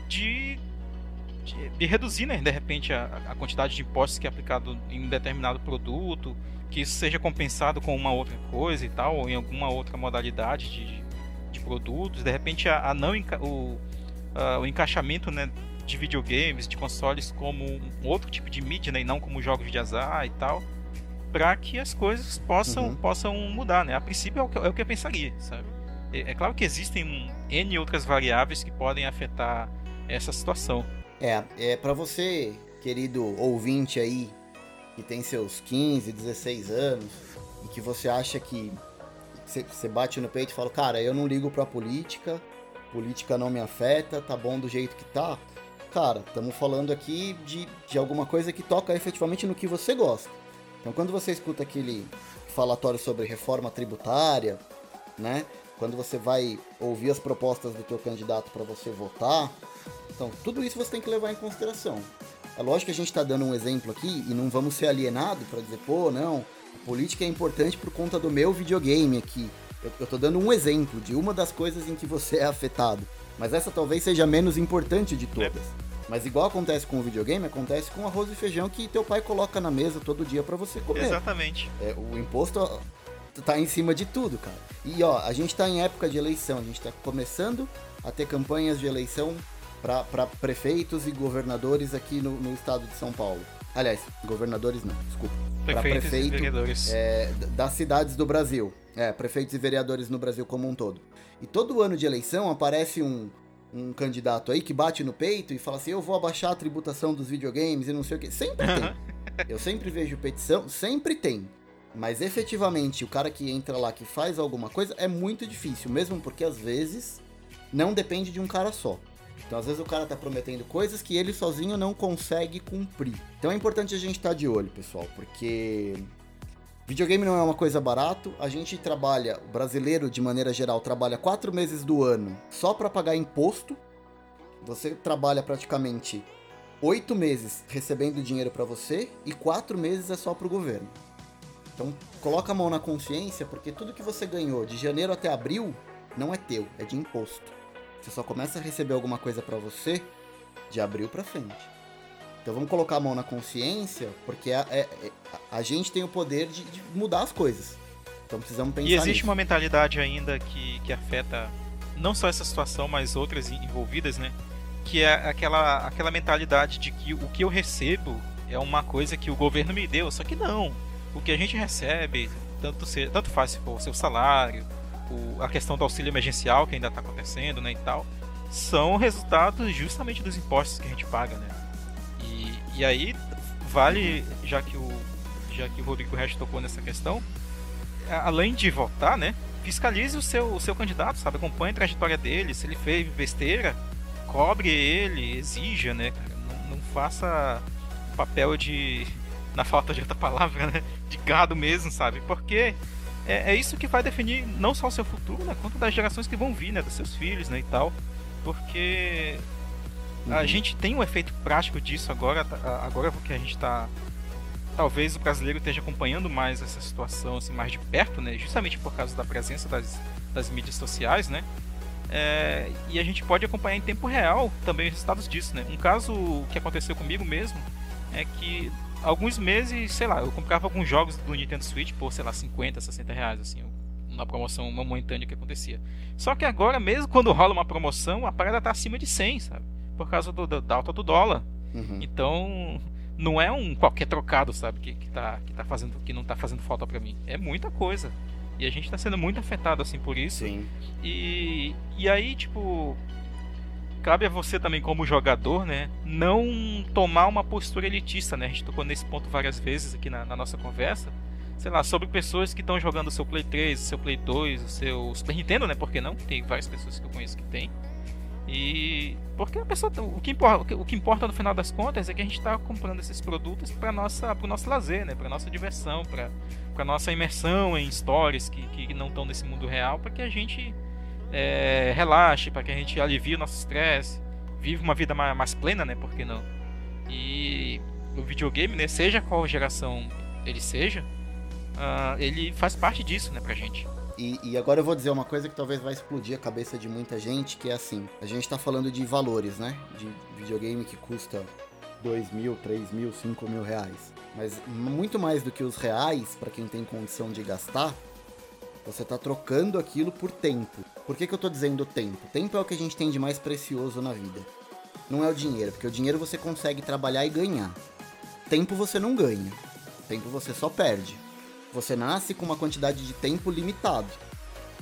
de, de, de reduzir, né, de repente a, a, quantidade de impostos que é aplicado em um determinado produto, que isso seja compensado com uma outra coisa e tal, ou em alguma outra modalidade de, de produtos, de repente a, a não o, uh, o encaixamento, né, de videogames, de consoles como um outro tipo de mídia, né, e não como jogos de azar e tal, para que as coisas possam, uhum. possam mudar, né? A princípio é o que, é o que eu pensaria, sabe? É, é claro que existem N outras variáveis que podem afetar essa situação. É, é para você, querido ouvinte aí, que tem seus 15, 16 anos, e que você acha que você bate no peito e fala, cara, eu não ligo pra política, política não me afeta, tá bom do jeito que tá cara, estamos falando aqui de, de alguma coisa que toca efetivamente no que você gosta. Então, quando você escuta aquele falatório sobre reforma tributária, né? Quando você vai ouvir as propostas do teu candidato para você votar, então tudo isso você tem que levar em consideração. É lógico que a gente está dando um exemplo aqui e não vamos ser alienados para dizer, pô, não, a política é importante por conta do meu videogame aqui. Eu, eu tô dando um exemplo de uma das coisas em que você é afetado. Mas essa talvez seja a menos importante de todas. É. Mas igual acontece com o videogame, acontece com arroz e feijão que teu pai coloca na mesa todo dia para você comer. Exatamente. É, o imposto tá em cima de tudo, cara. E ó, a gente tá em época de eleição, a gente tá começando a ter campanhas de eleição para prefeitos e governadores aqui no, no, estado de São Paulo. Aliás, governadores não, desculpa. Para prefeito, e vereadores. É, das cidades do Brasil. É, prefeitos e vereadores no Brasil como um todo. E todo ano de eleição aparece um, um candidato aí que bate no peito e fala assim: eu vou abaixar a tributação dos videogames e não sei o que. Sempre tem. eu sempre vejo petição, sempre tem. Mas efetivamente, o cara que entra lá que faz alguma coisa é muito difícil, mesmo porque às vezes não depende de um cara só. Então, às vezes, o cara tá prometendo coisas que ele sozinho não consegue cumprir. Então, é importante a gente estar tá de olho, pessoal, porque Videogame não é uma coisa barato. A gente trabalha, o brasileiro de maneira geral trabalha quatro meses do ano só para pagar imposto. Você trabalha praticamente oito meses recebendo dinheiro para você e quatro meses é só para o governo. Então coloca a mão na consciência porque tudo que você ganhou de janeiro até abril não é teu, é de imposto. Você só começa a receber alguma coisa para você de abril para frente. Então vamos colocar a mão na consciência, porque a, é, é, a, a gente tem o poder de, de, mudar as coisas. Então precisamos pensar. E existe nisso. uma mentalidade ainda que, que afeta não só essa situação, mas outras envolvidas, né? Que é aquela, aquela mentalidade de que o que eu recebo é uma coisa que o governo me deu, só que não. O que a gente recebe, tanto, ser, tanto faz se for o seu salário, o, a questão do auxílio emergencial que ainda está acontecendo, né, e tal, são resultados justamente dos impostos que a gente paga, né? E, e aí vale, já que o já que o Rodrigo Resch tocou nessa questão, além de votar, né, fiscalize o seu, o seu candidato, sabe? Acompanhe a trajetória dele, se ele fez besteira, cobre ele, exija, né? Não, não faça papel de, na falta de outra palavra, né, de gado mesmo, sabe? Porque é, é isso que vai definir não só o seu futuro, né, quanto das gerações que vão vir, né, dos seus filhos, né, e tal. Porque uhum. a gente tem um efeito prático disso agora, tá, agora que a gente está talvez o brasileiro esteja acompanhando mais essa situação assim, mais de perto, né? Justamente por causa da presença das, das mídias sociais, né? É, e a gente pode acompanhar em tempo real também os resultados disso, né? Um caso que aconteceu comigo mesmo é que alguns meses, sei lá, eu comprava alguns jogos do Nintendo Switch por, sei lá, 50, 60 reais, assim, na promoção momentânea que acontecia. Só que agora, mesmo quando rola uma promoção, a parada tá acima de 100, sabe? Por causa do, da alta do dólar. Uhum. Então, não é um qualquer trocado, sabe, que, que, tá, que, tá fazendo, que não tá fazendo falta para mim. É muita coisa. E a gente tá sendo muito afetado, assim, por isso. Sim. E, e aí, tipo, cabe a você também, como jogador, né, não tomar uma postura elitista, né? A gente tocou nesse ponto várias vezes aqui na, na nossa conversa. Sei lá, sobre pessoas que estão jogando o seu Play 3, o seu Play 2, o seu Super Nintendo, né? Por que não? Tem várias pessoas que eu conheço que tem. E porque a pessoa, o que importa, o que importa no final das contas é que a gente está comprando esses produtos para nossa, para o nosso lazer, né, para nossa diversão, para para nossa imersão em histórias que, que não estão nesse mundo real, para que a gente é, relaxe, para que a gente alivie o nosso estresse, vive uma vida mais, mais plena, né, por que não? E o videogame, né, seja qual geração ele seja, uh, ele faz parte disso, né, pra gente. E, e, agora eu vou dizer uma coisa que talvez vai explodir a cabeça de muita gente, que é assim, a gente tá falando de valores, né? De videogame que custa 2 mil, 3 mil, 5 mil reais. Mas muito mais do que os reais, para quem tem condição de gastar, você tá trocando aquilo por tempo. Por que, que eu tô dizendo tempo? Tempo é o que a gente tem de mais precioso na vida. Não é o dinheiro, porque o dinheiro você consegue trabalhar e ganhar. Tempo você não ganha. Tempo você só perde. Você nasce com uma quantidade de tempo limitado.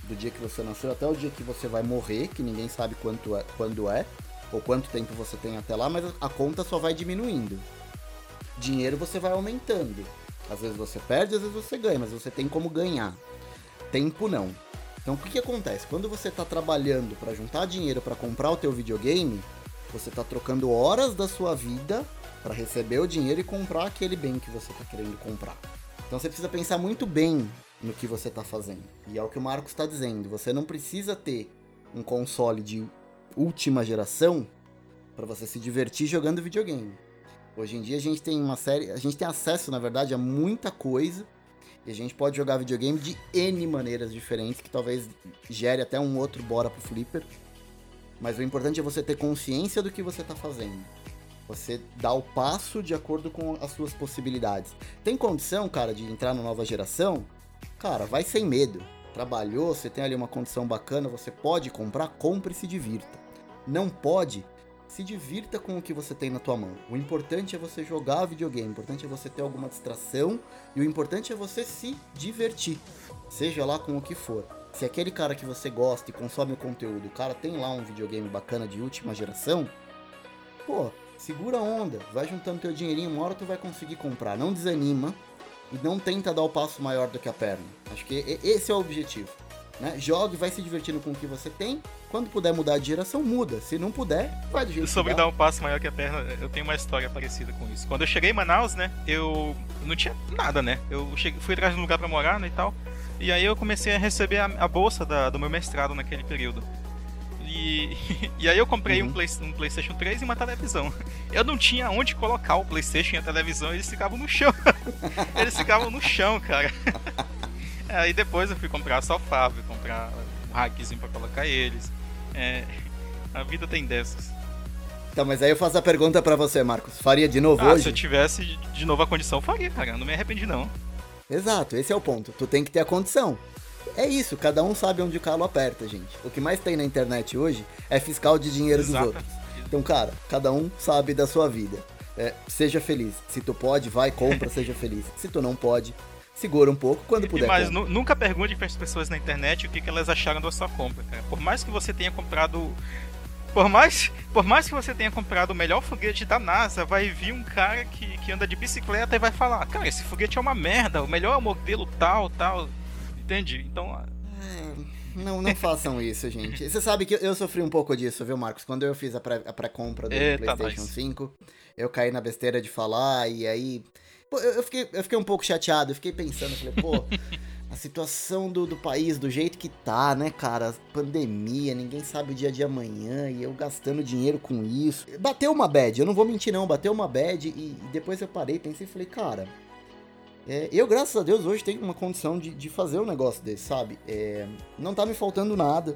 Do dia que você nasceu até o dia que você vai morrer, que ninguém sabe quanto é, quando é, ou quanto tempo você tem até lá, mas a conta só vai diminuindo. Dinheiro você vai aumentando. Às vezes você perde, às vezes você ganha, mas você tem como ganhar. Tempo não. Então o que, que acontece? Quando você está trabalhando para juntar dinheiro para comprar o teu videogame, você está trocando horas da sua vida para receber o dinheiro e comprar aquele bem que você está querendo comprar. Então você precisa pensar muito bem no que você está fazendo. E é o que o Marcos está dizendo. Você não precisa ter um console de última geração para você se divertir jogando videogame. Hoje em dia a gente tem uma série, a gente tem acesso, na verdade, a muita coisa e a gente pode jogar videogame de N maneiras diferentes que talvez gere até um outro bora pro flipper. Mas o importante é você ter consciência do que você está fazendo. Você dá o passo de acordo com as suas possibilidades. Tem condição, cara, de entrar na nova geração? Cara, vai sem medo. Trabalhou, você tem ali uma condição bacana, você pode comprar, compre e se divirta. Não pode, se divirta com o que você tem na tua mão. O importante é você jogar videogame, o importante é você ter alguma distração e o importante é você se divertir, seja lá com o que for. Se aquele cara que você gosta e consome o conteúdo, o cara tem lá um videogame bacana de última geração, pô, segura a onda, vai juntando teu dinheirinho, uma hora tu vai conseguir comprar. Não desanima e não tenta dar o passo maior do que a perna. Acho que esse é o objetivo. Né? Jogue, vai se divertindo com o que você tem. Quando puder mudar de geração, muda. Se não puder, vai de jeito Sobre dar um passo maior que a perna, eu tenho uma história parecida com isso. Quando eu cheguei em Manaus, né, eu não tinha nada, né? Eu cheguei, fui atrás de um lugar para morar, né, e tal. E aí eu comecei a receber a, a bolsa da, do meu mestrado naquele período. E, e aí eu comprei uhum. um, Play, um, PlayStation 3 e uma televisão. Eu não tinha onde colocar o PlayStation e a televisão, eles ficavam no chão. eles ficavam no chão, cara. Aí depois eu fui comprar sofá, fui comprar um rackzinho pra colocar eles. É, a vida tem dessas. Tá, mas aí eu faço a pergunta para você, Marcos. Faria de novo ah, hoje? Se eu tivesse de novo a condição, faria, cara. Não me arrependi, não. Exato, esse é o ponto. Tu tem que ter a condição. É isso, cada um sabe onde o calo aperta, gente. O que mais tem na internet hoje é fiscal de dinheiro Exato. dos outros. Então, cara, cada um sabe da sua vida. É, seja feliz. Se tu pode, vai, compra, seja feliz. Se tu não pode, segura um pouco quando puder. Mas nunca pergunte para as pessoas na internet o que, que elas acharam da sua compra, cara. Por mais que você tenha comprado por mais, por mais que você tenha comprado o melhor foguete da NASA, vai vir um cara que, que anda de bicicleta e vai falar: Cara, esse foguete é uma merda, o melhor modelo tal, tal. Entende? Então. É, não, não façam isso, gente. Você sabe que eu sofri um pouco disso, viu, Marcos? Quando eu fiz a pré-compra do Eita, PlayStation nice. 5, eu caí na besteira de falar e aí. Pô, eu, fiquei, eu fiquei um pouco chateado, eu fiquei pensando, falei, pô. a situação do, do país do jeito que tá, né, cara? Pandemia, ninguém sabe o dia de amanhã e eu gastando dinheiro com isso. Bateu uma bad, eu não vou mentir não, bateu uma bad e, e depois eu parei, pensei e falei, cara, é, eu, graças a Deus, hoje tenho uma condição de, de fazer um negócio desse, sabe? É, não tá me faltando nada.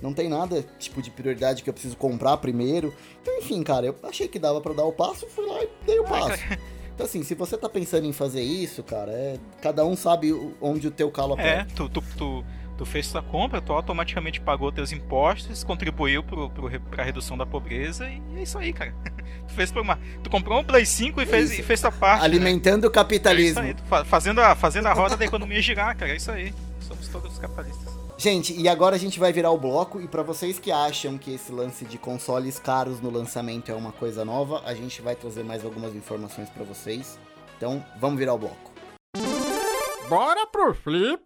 Não tem nada, tipo, de prioridade que eu preciso comprar primeiro. Então, enfim, cara, eu achei que dava para dar o passo, fui lá e dei o passo. Então, assim, se você tá pensando em fazer isso, cara, é, cada um sabe onde o teu calo aperta. É, tu, tu, tu, tu fez sua compra, tu automaticamente pagou teus impostos, contribuiu pro, pro, pra redução da pobreza e é isso aí, cara. Tu fez por uma. Tu comprou um Play 5 e fez, e fez tua parte. Né? Alimentando né? o capitalismo. É aí, fazendo, a, fazendo a roda da economia girar, cara. É isso aí. Somos todos capitalistas. Gente, e agora a gente vai virar o bloco e para vocês que acham que esse lance de consoles caros no lançamento é uma coisa nova, a gente vai trazer mais algumas informações para vocês. Então, vamos virar o bloco. Bora pro flip!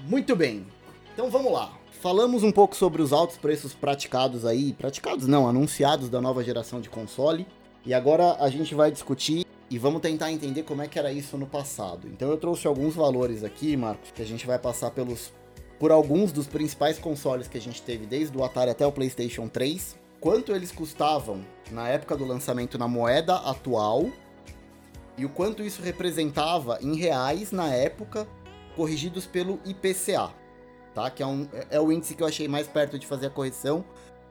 Muito bem. Então vamos lá. Falamos um pouco sobre os altos preços praticados aí, praticados não, anunciados da nova geração de console. E agora a gente vai discutir e vamos tentar entender como é que era isso no passado. Então eu trouxe alguns valores aqui, Marcos, que a gente vai passar pelos por alguns dos principais consoles que a gente teve desde o Atari até o PlayStation 3, quanto eles custavam na época do lançamento na moeda atual e o quanto isso representava em reais na época, corrigidos pelo IPCA, tá? Que é, um, é o índice que eu achei mais perto de fazer a correção.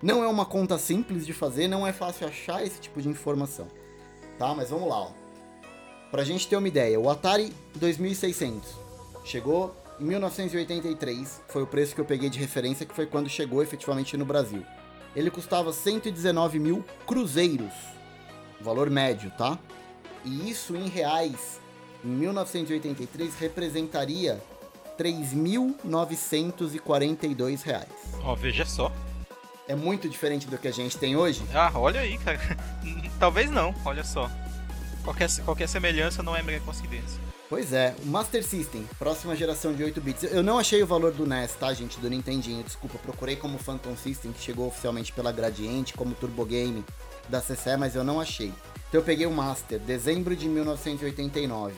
Não é uma conta simples de fazer, não é fácil achar esse tipo de informação, tá? Mas vamos lá, ó. Pra gente ter uma ideia, o Atari 2600 chegou em 1983, foi o preço que eu peguei de referência, que foi quando chegou efetivamente no Brasil. Ele custava 119 mil cruzeiros, valor médio, tá? E isso em reais, em 1983, representaria 3.942 reais. Ó, oh, veja só. É muito diferente do que a gente tem hoje? Ah, olha aí, cara. Talvez não, olha só. Qualquer, qualquer semelhança não é mera coincidência. Pois é, o Master System, próxima geração de 8 bits. Eu não achei o valor do NES, tá, gente, do Nintendinho, desculpa, procurei como Phantom System, que chegou oficialmente pela Gradiente, como Turbo Game da CCE, mas eu não achei. Então eu peguei o Master, dezembro de 1989.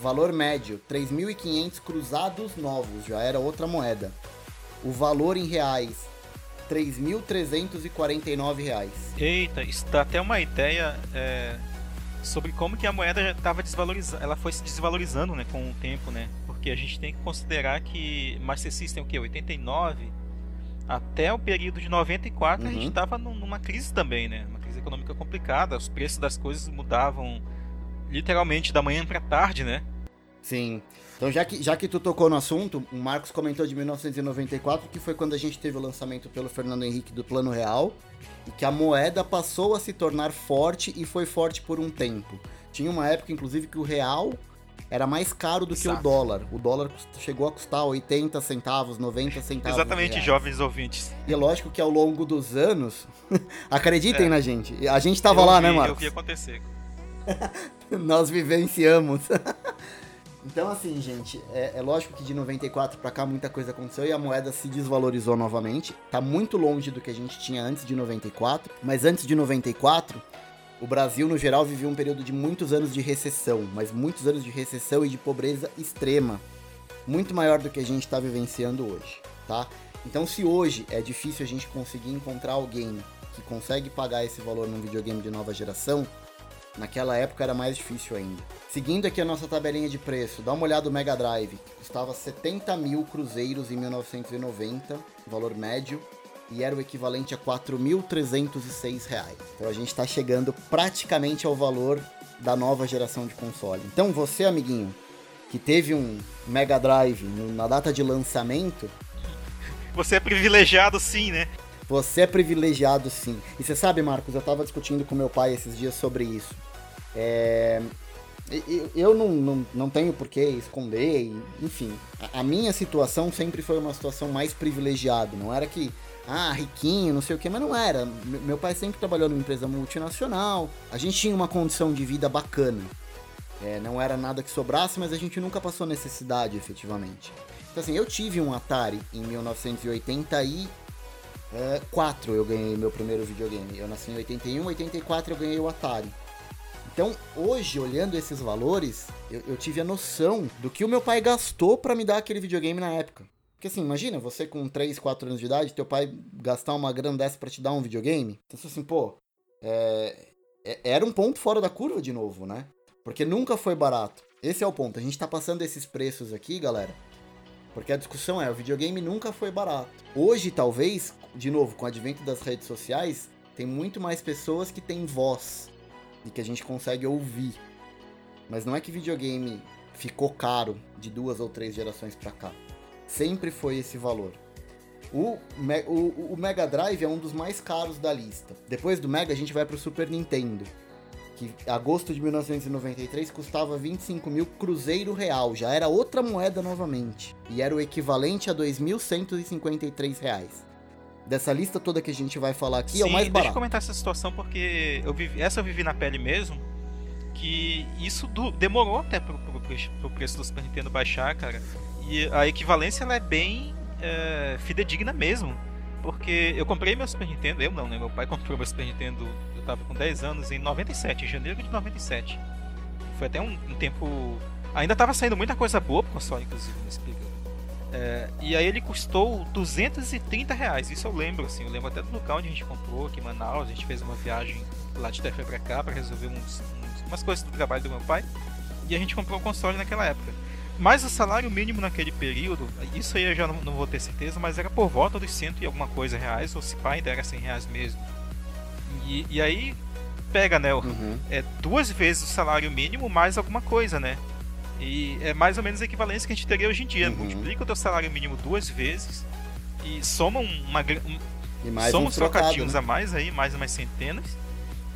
Valor médio, 3.500 cruzados novos, já era outra moeda. O valor em reais, 3.349 reais. Eita, isso dá até uma ideia é, sobre como que a moeda já estava desvalorizando, ela foi se desvalorizando, né, com o tempo, né? Porque a gente tem que considerar que Master System o que 89 até o período de 94 uhum. a gente estava uhum. numa crise também, né? Uma crise econômica complicada, os preços das coisas mudavam literalmente da manhã para tarde, né? Sim. Então, já que, já que tu tocou no assunto, o Marcos comentou de 1994, que foi quando a gente teve o lançamento pelo Fernando Henrique do Plano Real, e que a moeda passou a se tornar forte e foi forte por um tempo. Tinha uma época, inclusive, que o real era mais caro do Exato. que o dólar. O dólar chegou a custar 80 centavos, 90 centavos. Exatamente, jovens ouvintes. E é lógico que ao longo dos anos, acreditem é. na gente. A gente tava eu lá, vi, né, Marcos? Eu vi acontecer. Nós vivenciamos. Então, assim, gente, é, é, lógico que de 94 para cá muita coisa aconteceu e a moeda se desvalorizou novamente. Tá muito longe do que a gente tinha antes de 94, mas antes de 94, o Brasil no geral vivia um período de muitos anos de recessão, mas muitos anos de recessão e de pobreza extrema, muito maior do que a gente está vivenciando hoje, tá? Então, se hoje é difícil a gente conseguir encontrar alguém que consegue pagar esse valor num videogame de nova geração, Naquela época era mais difícil ainda. Seguindo aqui a nossa tabelinha de preço, dá uma olhada no Mega Drive, que custava 70 mil cruzeiros em 1990, valor médio, e era o equivalente a 4.306 reais. Então a gente está chegando praticamente ao valor da nova geração de console. Então você, amiguinho, que teve um Mega Drive na data de lançamento... Você é privilegiado sim, né? Você é privilegiado sim. E você sabe, Marcos, eu tava discutindo com meu pai esses dias sobre isso. É... eu, não, não, não tenho por que esconder, enfim. A, minha situação sempre foi uma situação mais privilegiada. Não era que, ah, riquinho, não sei o que, mas não era. Meu pai sempre trabalhou numa empresa multinacional, a gente tinha uma condição de vida bacana. É, não era nada que sobrasse, mas a gente nunca passou necessidade efetivamente. Então, assim, eu tive um Atari em 1984, eu ganhei meu primeiro videogame. Eu nasci em 81, 84 eu ganhei o Atari. Então, hoje, olhando esses valores, eu, eu tive a noção do que o meu pai gastou para me dar aquele videogame na época. Porque assim, imagina, você com 3, 4 anos de idade, teu pai gastar uma grana dessa pra te dar um videogame. Então, assim, pô, é, é, era um ponto fora da curva de novo, né? Porque nunca foi barato. Esse é o ponto. A gente tá passando esses preços aqui, galera. Porque a discussão é, o videogame nunca foi barato. Hoje, talvez, de novo, com o advento das redes sociais, tem muito mais pessoas que têm voz e que a gente consegue ouvir. Mas não é que videogame ficou caro de duas ou três gerações para cá. Sempre foi esse valor. O, o, o, Mega Drive é um dos mais caros da lista. Depois do Mega, a gente vai para o Super Nintendo, que agosto de 1993 custava 25 mil cruzeiro real, já era outra moeda novamente, e era o equivalente a 2.153 reais dessa lista toda que a gente vai falar aqui Sim, é o mais barato. Deixa eu comentar essa situação porque eu vivi, essa eu vivi na pele mesmo. Que isso do, demorou até pro, pro, pro, preço do Super Nintendo baixar, cara. E a equivalência ela é bem é, fidedigna mesmo. Porque eu comprei meu Super Nintendo, eu não, né? Meu pai comprou meu Super Nintendo, eu tava com 10 anos, em 97, em janeiro de 97. Foi até um, um tempo. Ainda tava saindo muita coisa boa pro console, inclusive, nesse período. É, e aí ele custou 230 reais, isso eu lembro, assim, eu lembro até do local onde a gente comprou, aqui em Manaus, a gente fez uma viagem lá de Tefé pra cá para resolver uns, uns, umas coisas do trabalho do meu pai, e a gente comprou o console naquela época. Mas o salário mínimo naquele período, isso aí eu já não, não vou ter certeza, mas era por volta dos cento e alguma coisa reais, ou se pai ainda era 100 reais mesmo. E, e aí pega, né, uhum. é duas vezes o salário mínimo mais alguma coisa, né? E é mais ou menos a equivalência que a gente teria hoje em dia. Uhum. Multiplica o teu salário mínimo duas vezes e soma uma um, e mais soma uns trocadinhos né? a mais aí, mais umas centenas,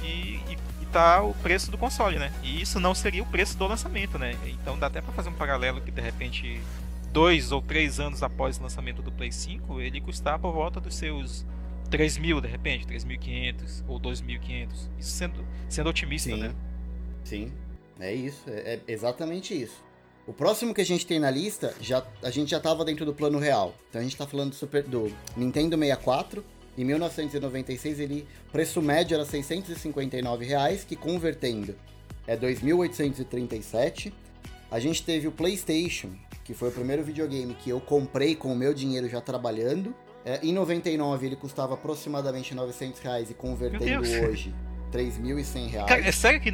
e, e, e, tá o preço do console, né? E isso não seria o preço do lançamento, né? Então dá até para fazer um paralelo que de repente dois ou três anos após o lançamento do Play 5, ele custar por volta dos seus 3 mil, de repente, 3.500 ou 2.500. Isso sendo, sendo otimista, Sim. né? Sim. É isso, é, é exatamente isso. O próximo que a gente tem na lista, já, a gente já estava dentro do plano real. Então a gente está falando do, Super, do Nintendo 64. Em 1996, ele preço médio era 659 reais, que convertendo é 2.837. A gente teve o PlayStation, que foi o primeiro videogame que eu comprei com o meu dinheiro já trabalhando. É, em 99 ele custava aproximadamente 900 reais e convertendo hoje 3.100 reais. Cara, é sério que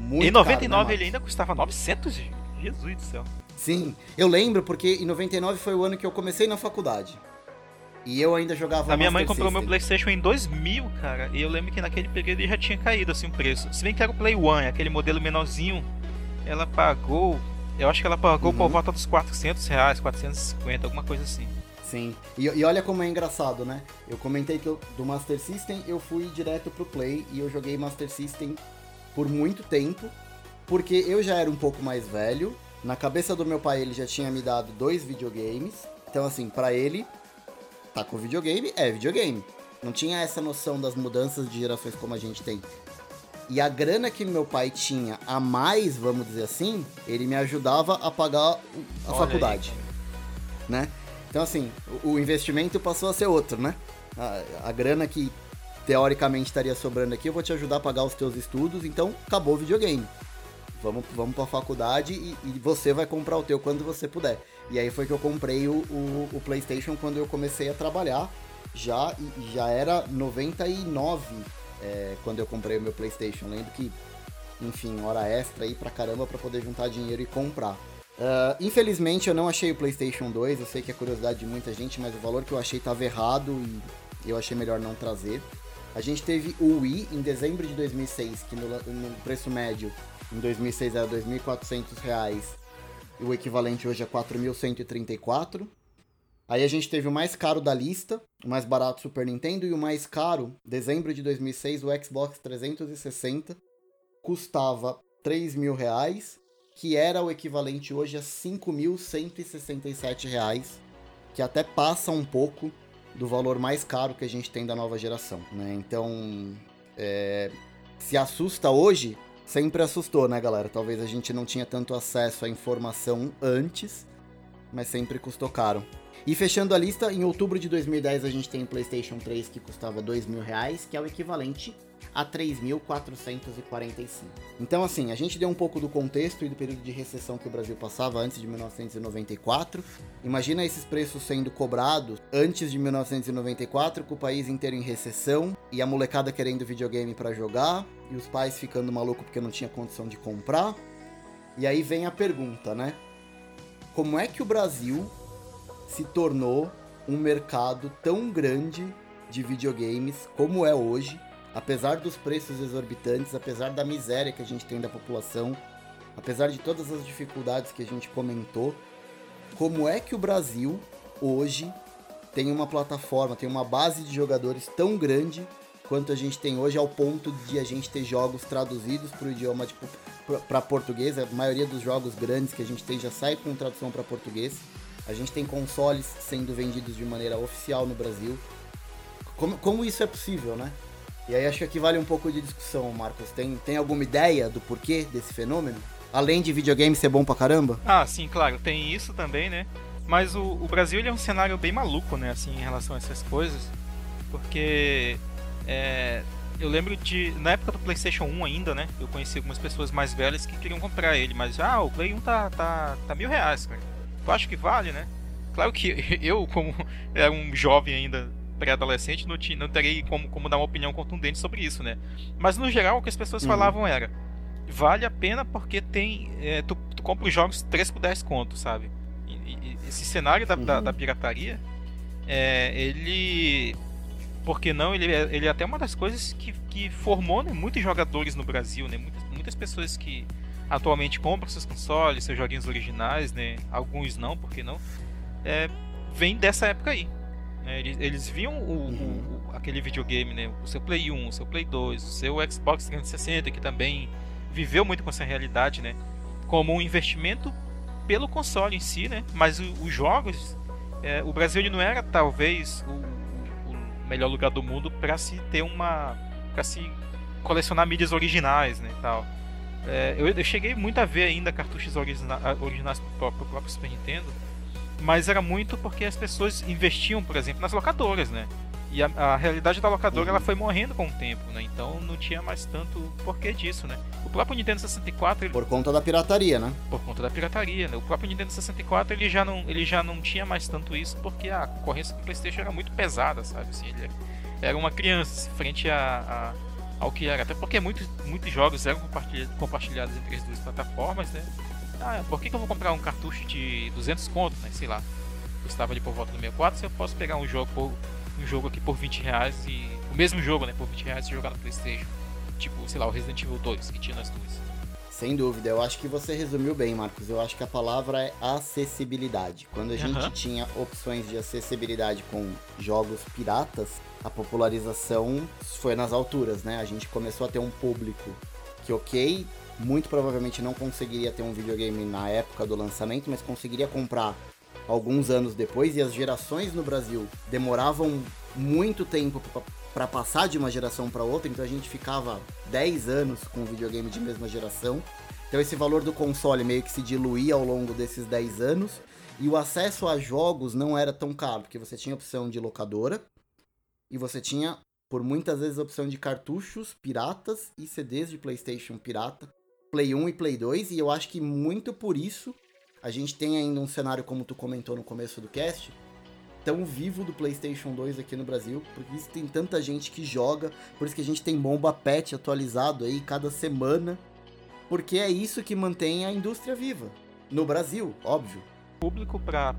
muito em 99 caro, né, ele ainda custava 900, Jesus do céu. Sim, eu lembro porque em 99 foi o ano que eu comecei na faculdade. E eu ainda jogava A minha mãe comprou System. meu PlayStation em 2000, cara. E eu lembro que naquele período ele já tinha caído assim o preço. Se bem que era o Play One, aquele modelo menorzinho, ela pagou. Eu acho que ela pagou uhum. por volta dos 400 reais, 450, alguma coisa assim. Sim. E, e, olha como é engraçado, né? Eu comentei que eu, do Master System eu fui direto pro Play e eu joguei Master System por muito tempo, porque eu já era um pouco mais velho. Na cabeça do meu pai, ele já tinha me dado dois videogames. Então, assim, para ele, tá com videogame, é videogame. Não tinha essa noção das mudanças de gerações como a gente tem. E a grana que meu pai tinha a mais, vamos dizer assim, ele me ajudava a pagar a Olha faculdade. Aí, né? Então, assim, o investimento passou a ser outro, né? A, a grana que teoricamente estaria sobrando aqui, eu vou te ajudar a pagar os teus estudos, então acabou o videogame. Vamos, vamos pra faculdade e, e você vai comprar o teu quando você puder. E aí foi que eu comprei o, o, o PlayStation quando eu comecei a trabalhar. Já, já era 99 é, quando eu comprei o meu PlayStation. Lembro que, enfim, hora extra aí pra caramba pra poder juntar dinheiro e comprar. Uh, infelizmente eu não achei o PlayStation 2. Eu sei que é curiosidade de muita gente, mas o valor que eu achei estava errado e eu achei melhor não trazer. A gente teve o Wii em dezembro de 2006, que no, no preço médio em 2006 era R$ 2.400, e o equivalente hoje é 4.134. Aí a gente teve o mais caro da lista, o mais barato Super Nintendo, e o mais caro, dezembro de 2006, o Xbox 360, custava 3 mil reais, que era o equivalente hoje a 5.167 reais, que até passa um pouco do valor mais caro que a gente tem da nova geração, né? Então, é, se assusta hoje, sempre assustou, né, galera? Talvez a gente não tinha tanto acesso à informação antes, mas sempre custou caro. E fechando a lista, em outubro de 2010 a gente tem o PlayStation 3 que custava dois mil reais, que é o equivalente a 3.445. Então, assim, a gente deu um pouco do contexto e do período de recessão que o Brasil passava antes de 1994. Imagina esses preços sendo cobrados antes de 1994, com o país inteiro em recessão e a molecada querendo videogame para jogar e os pais ficando maluco porque não tinha condição de comprar. E aí vem a pergunta, né? Como é que o Brasil se tornou um mercado tão grande de videogames como é hoje? Apesar dos preços exorbitantes, apesar da miséria que a gente tem da população, apesar de todas as dificuldades que a gente comentou, como é que o Brasil hoje tem uma plataforma, tem uma base de jogadores tão grande quanto a gente tem hoje, ao ponto de a gente ter jogos traduzidos para o idioma tipo, para português. A maioria dos jogos grandes que a gente tem já sai com tradução para português. A gente tem consoles sendo vendidos de maneira oficial no Brasil. Como, como isso é possível, né? E aí acho que aqui vale um pouco de discussão, Marcos. Tem, tem alguma ideia do porquê desse fenômeno? Além de videogame ser bom pra caramba? Ah, sim, claro, tem isso também, né? Mas o, o Brasil é um cenário bem maluco, né, assim, em relação a essas coisas. Porque é, eu lembro de. Na época do PlayStation 1 ainda, né? Eu conheci algumas pessoas mais velhas que queriam comprar ele, mas ah, o Play 1 tá, tá, tá mil reais, cara. Tu acha que vale, né? Claro que eu, como era um jovem ainda pré-adolescente, não, não terei como, como dar uma opinião contundente sobre isso, né? Mas no geral o que as pessoas uhum. falavam era vale a pena porque tem é, tu, tu, compra os jogos 3 por 10 contos, sabe? E, e, esse cenário da, uhum. da, da, pirataria, é, ele porque não, ele é, ele é até uma das coisas que, que formou né, muitos jogadores no Brasil, né? Muitas, muitas pessoas que atualmente compram seus consoles, seus joguinhos originais, né? Alguns não, porque não? É, vem dessa época aí. Né? Eles, eles, viam o, o, aquele videogame, né? o seu Play 1, o seu Play 2, o seu Xbox 360, que também viveu muito com essa realidade, né? como um investimento pelo console em si, né? mas o, os jogos, é, o Brasil não era talvez o, o melhor lugar do mundo para se ter uma. para se colecionar mídias originais né, tal. É, eu, eu, cheguei muito a ver ainda cartuchos origina originais para o próprio Super Nintendo mas era muito porque as pessoas investiam, por exemplo, nas locadoras, né? E a, a realidade da locadora uhum. ela foi morrendo com o tempo, né? Então não tinha mais tanto porquê disso, né? O próprio Nintendo 64 ele... por conta da pirataria, né? Por conta da pirataria, né? O próprio Nintendo 64 ele já não ele já não tinha mais tanto isso porque a concorrência do PlayStation era muito pesada, sabe? Assim, ele era uma criança frente a, a, ao que era, até porque muitos muitos jogos eram compartilhados entre as duas plataformas, né? Ah, por que, que eu vou comprar um cartucho de 200 conto, né? Sei lá. Custava ali por volta do 64, se eu posso pegar um jogo, por, um jogo aqui por 20 reais e. O mesmo jogo, né? Por 20 reais e jogar no Playstation. Tipo, sei lá, o Resident Evil 2 que tinha nas duas. Sem dúvida, eu acho que você resumiu bem, Marcos. Eu acho que a palavra é acessibilidade. Quando a gente uhum. tinha opções de acessibilidade com jogos piratas, a popularização foi nas alturas, né? A gente começou a ter um público que, ok, muito provavelmente não conseguiria ter um videogame na época do lançamento, mas conseguiria comprar alguns anos depois. E as gerações no Brasil demoravam muito tempo para passar de uma geração para outra, então a gente ficava 10 anos com um videogame de mesma geração. Então esse valor do console meio que se diluía ao longo desses 10 anos. E o acesso a jogos não era tão caro, porque você tinha opção de locadora e você tinha por muitas vezes a opção de cartuchos piratas e CDs de PlayStation pirata Play 1 e Play 2, e eu acho que muito por isso a gente tem ainda um cenário, como tu comentou no começo do cast, tão vivo do PlayStation 2 aqui no Brasil, porque isso tem tanta gente que joga, por isso que a gente tem bomba pet atualizado aí cada semana, porque é isso que mantém a indústria viva. No Brasil, óbvio. O público para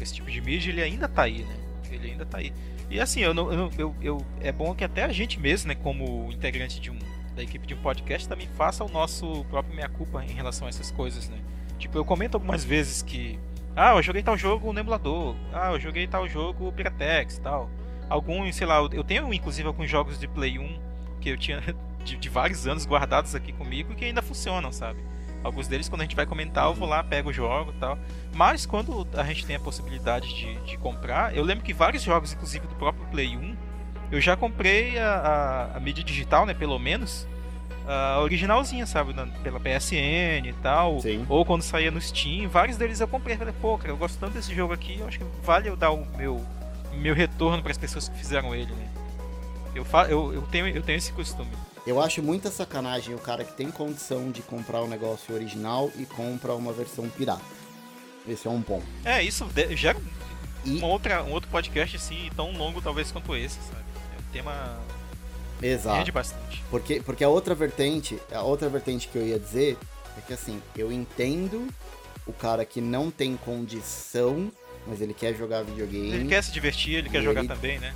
esse tipo de mídia, ele ainda tá aí, né? Ele ainda tá aí. E assim, eu, não, eu, eu, eu, é bom que até a gente mesmo, né, como integrante de um, da equipe de um podcast também faça o nosso próprio meia-culpa em relação a essas coisas, né? Tipo, eu comento algumas vezes que. Ah, eu joguei tal jogo no emulador. Ah, eu joguei tal jogo Piratex tal. Alguns, sei lá, eu tenho inclusive alguns jogos de Play 1 que eu tinha de, de vários anos guardados aqui comigo que ainda funcionam, sabe? Alguns deles, quando a gente vai comentar, eu vou lá, pego o jogo e tal. Mas quando a gente tem a possibilidade de, de comprar, eu lembro que vários jogos, inclusive do próprio Play 1, eu já comprei a, a, a mídia digital, né? Pelo menos. A originalzinha, sabe? Na, pela PSN e tal. Sim. Ou quando saía no Steam. Vários deles eu comprei. Falei, pô, cara, eu gosto tanto desse jogo aqui. Eu acho que vale eu dar o meu, meu retorno para as pessoas que fizeram ele, né? Eu, fa eu, eu, tenho, eu tenho esse costume. Eu acho muita sacanagem o cara que tem condição de comprar o negócio original e compra uma versão pirata. Esse é um ponto. É, isso gera E- uma outra, um outro podcast assim, tão longo talvez quanto esse, sabe? Tema Exato. rende bastante. Porque, porque a outra vertente, a outra vertente que eu ia dizer é que assim, eu entendo o cara que não tem condição, mas ele quer jogar videogame, Ele quer se divertir, ele quer jogar ele- também, né?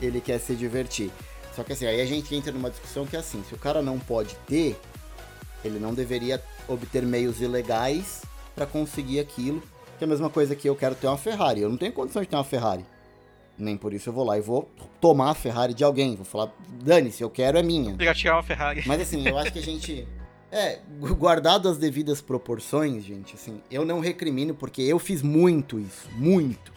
ele quer se divertir. Só que assim, aí a gente entra numa discussão que é assim, se o cara não pode ter, ele não deveria obter meios ilegais pra conseguir aquilo. Que é a mesma coisa que eu quero ter uma Ferrari. Eu não tenho condição de ter uma Ferrari. Nem por isso eu vou lá e vou tomar a Ferrari de alguém. Vou falar, dane-se, eu quero é minha. Piratear uma Ferrari. Mas assim, eu acho que a gente. É, gu- guardado as devidas proporções, gente, assim, eu não recrimino porque eu fiz muito isso. Muito.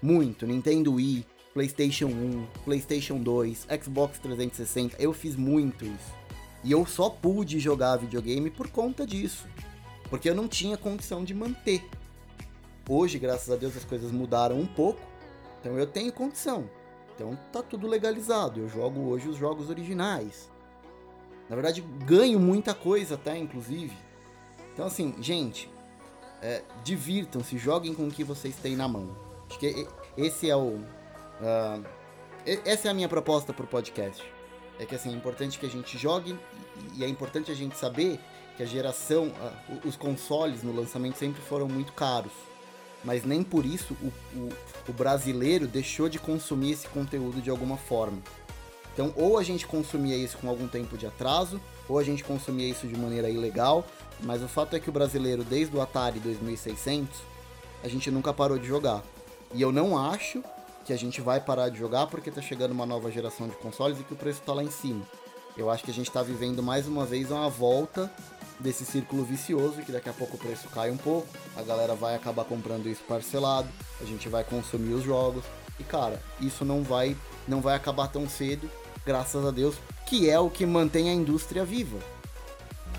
Muito. Nintendo Wii, PlayStation 1, PlayStation 2, Xbox 360. Eu fiz muito isso. E eu só pude jogar videogame por conta disso. Porque eu não tinha condição de manter. Hoje, graças a Deus, as coisas mudaram um pouco. Então eu tenho condição. Então tá tudo legalizado. Eu jogo hoje os jogos originais. Na verdade, ganho muita coisa até, inclusive. Então, assim, gente, é, divirtam-se, joguem com o que vocês têm na mão. Acho que esse é o. e- essa é a minha proposta pro podcast. É que, assim, é importante que a gente jogue e- é importante a gente saber que a geração, o- os consoles no lançamento sempre foram muito caros. Mas nem por isso o, o- o brasileiro deixou de consumir esse conteúdo de alguma forma. Então, ou a gente consumia isso com algum tempo de atraso, ou a gente consumia isso de maneira ilegal, mas o fato é que o brasileiro, desde o Atari 2600, a gente nunca parou de jogar. E eu não acho que a gente vai parar de jogar porque tá chegando uma nova geração de consoles e que o preço tá lá em cima. Eu acho que a gente tá vivendo mais uma vez uma volta desse círculo vicioso, que daqui a pouco o preço cai um pouco, a galera vai acabar comprando isso parcelado, a gente vai consumir os jogos. E cara, isso não vai não vai acabar tão cedo, graças a Deus, que é o que mantém a indústria viva.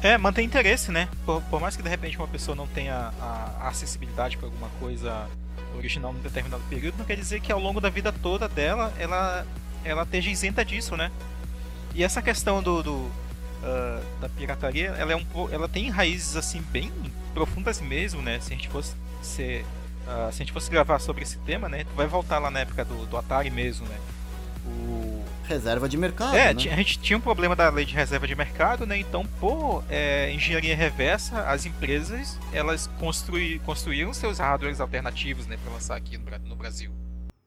É, mantém interesse, né? Por, por mais que de repente uma pessoa não tenha a, a acessibilidade para alguma coisa original num determinado período, não quer dizer que ao longo da vida toda dela ela, ela esteja isenta disso, né? E essa questão do, do, ah, da pirataria, ela, é um, ela tem raízes assim bem profundas mesmo, né? Se a gente fosse ser, ah, se a gente fosse gravar sobre esse tema, né? Tu vai voltar lá na época do, do Atari mesmo, né? O, Reserva de mercado, é, né? a gente tinha um problema da lei de reserva de mercado, né? Então, por é, engenharia reversa, as empresas elas construí, construíram seus hardwares alternativos, né, para lançar aqui no, no Brasil.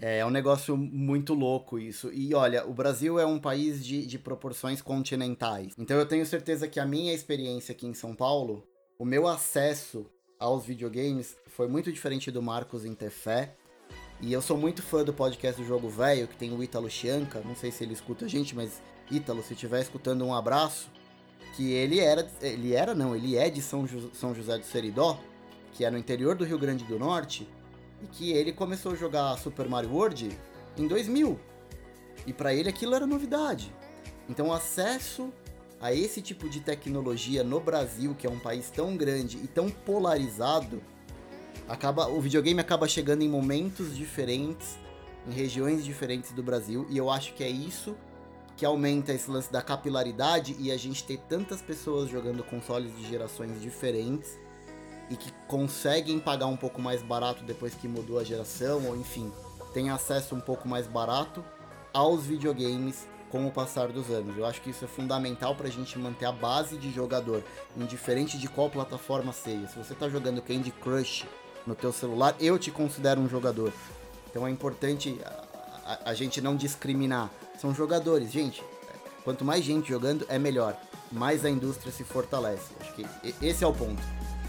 É, é um negócio muito louco isso. E olha, o Brasil é um país de, de proporções continentais. Então eu tenho certeza que a minha experiência aqui em São Paulo, o meu acesso aos videogames foi muito diferente do Marcos em ter fé. E eu sou muito fã do podcast do Jogo Velho, que tem o Ítalo Chianca. Não sei se ele escuta a gente, mas Ítalo, se estiver escutando, um abraço. Que ele era, ele era não, ele é de São, Jo- São José do Seridó, que é no interior do Rio Grande do Norte e que ele começou a jogar Super Mario World em 2000. E pra ele aquilo era novidade. Então o acesso a esse tipo de tecnologia no Brasil, que é um país tão grande e tão polarizado, acaba o videogame acaba chegando em momentos diferentes, em regiões diferentes do Brasil, e eu acho que é isso que aumenta esse lance da capilaridade e a gente ter tantas pessoas jogando consoles de gerações diferentes e que conseguem pagar um pouco mais barato depois que mudou a geração, ou enfim, tem acesso um pouco mais barato aos videogames com o passar dos anos. Eu acho que isso é fundamental para a gente manter a base de jogador, indiferente de qual plataforma seja. Se você está jogando Candy Crush no teu celular, eu te considero um jogador. Então é importante a, a- a gente não discriminar. São jogadores, gente. Quanto mais gente jogando, é melhor. Mais a indústria se fortalece. Acho que esse é o ponto.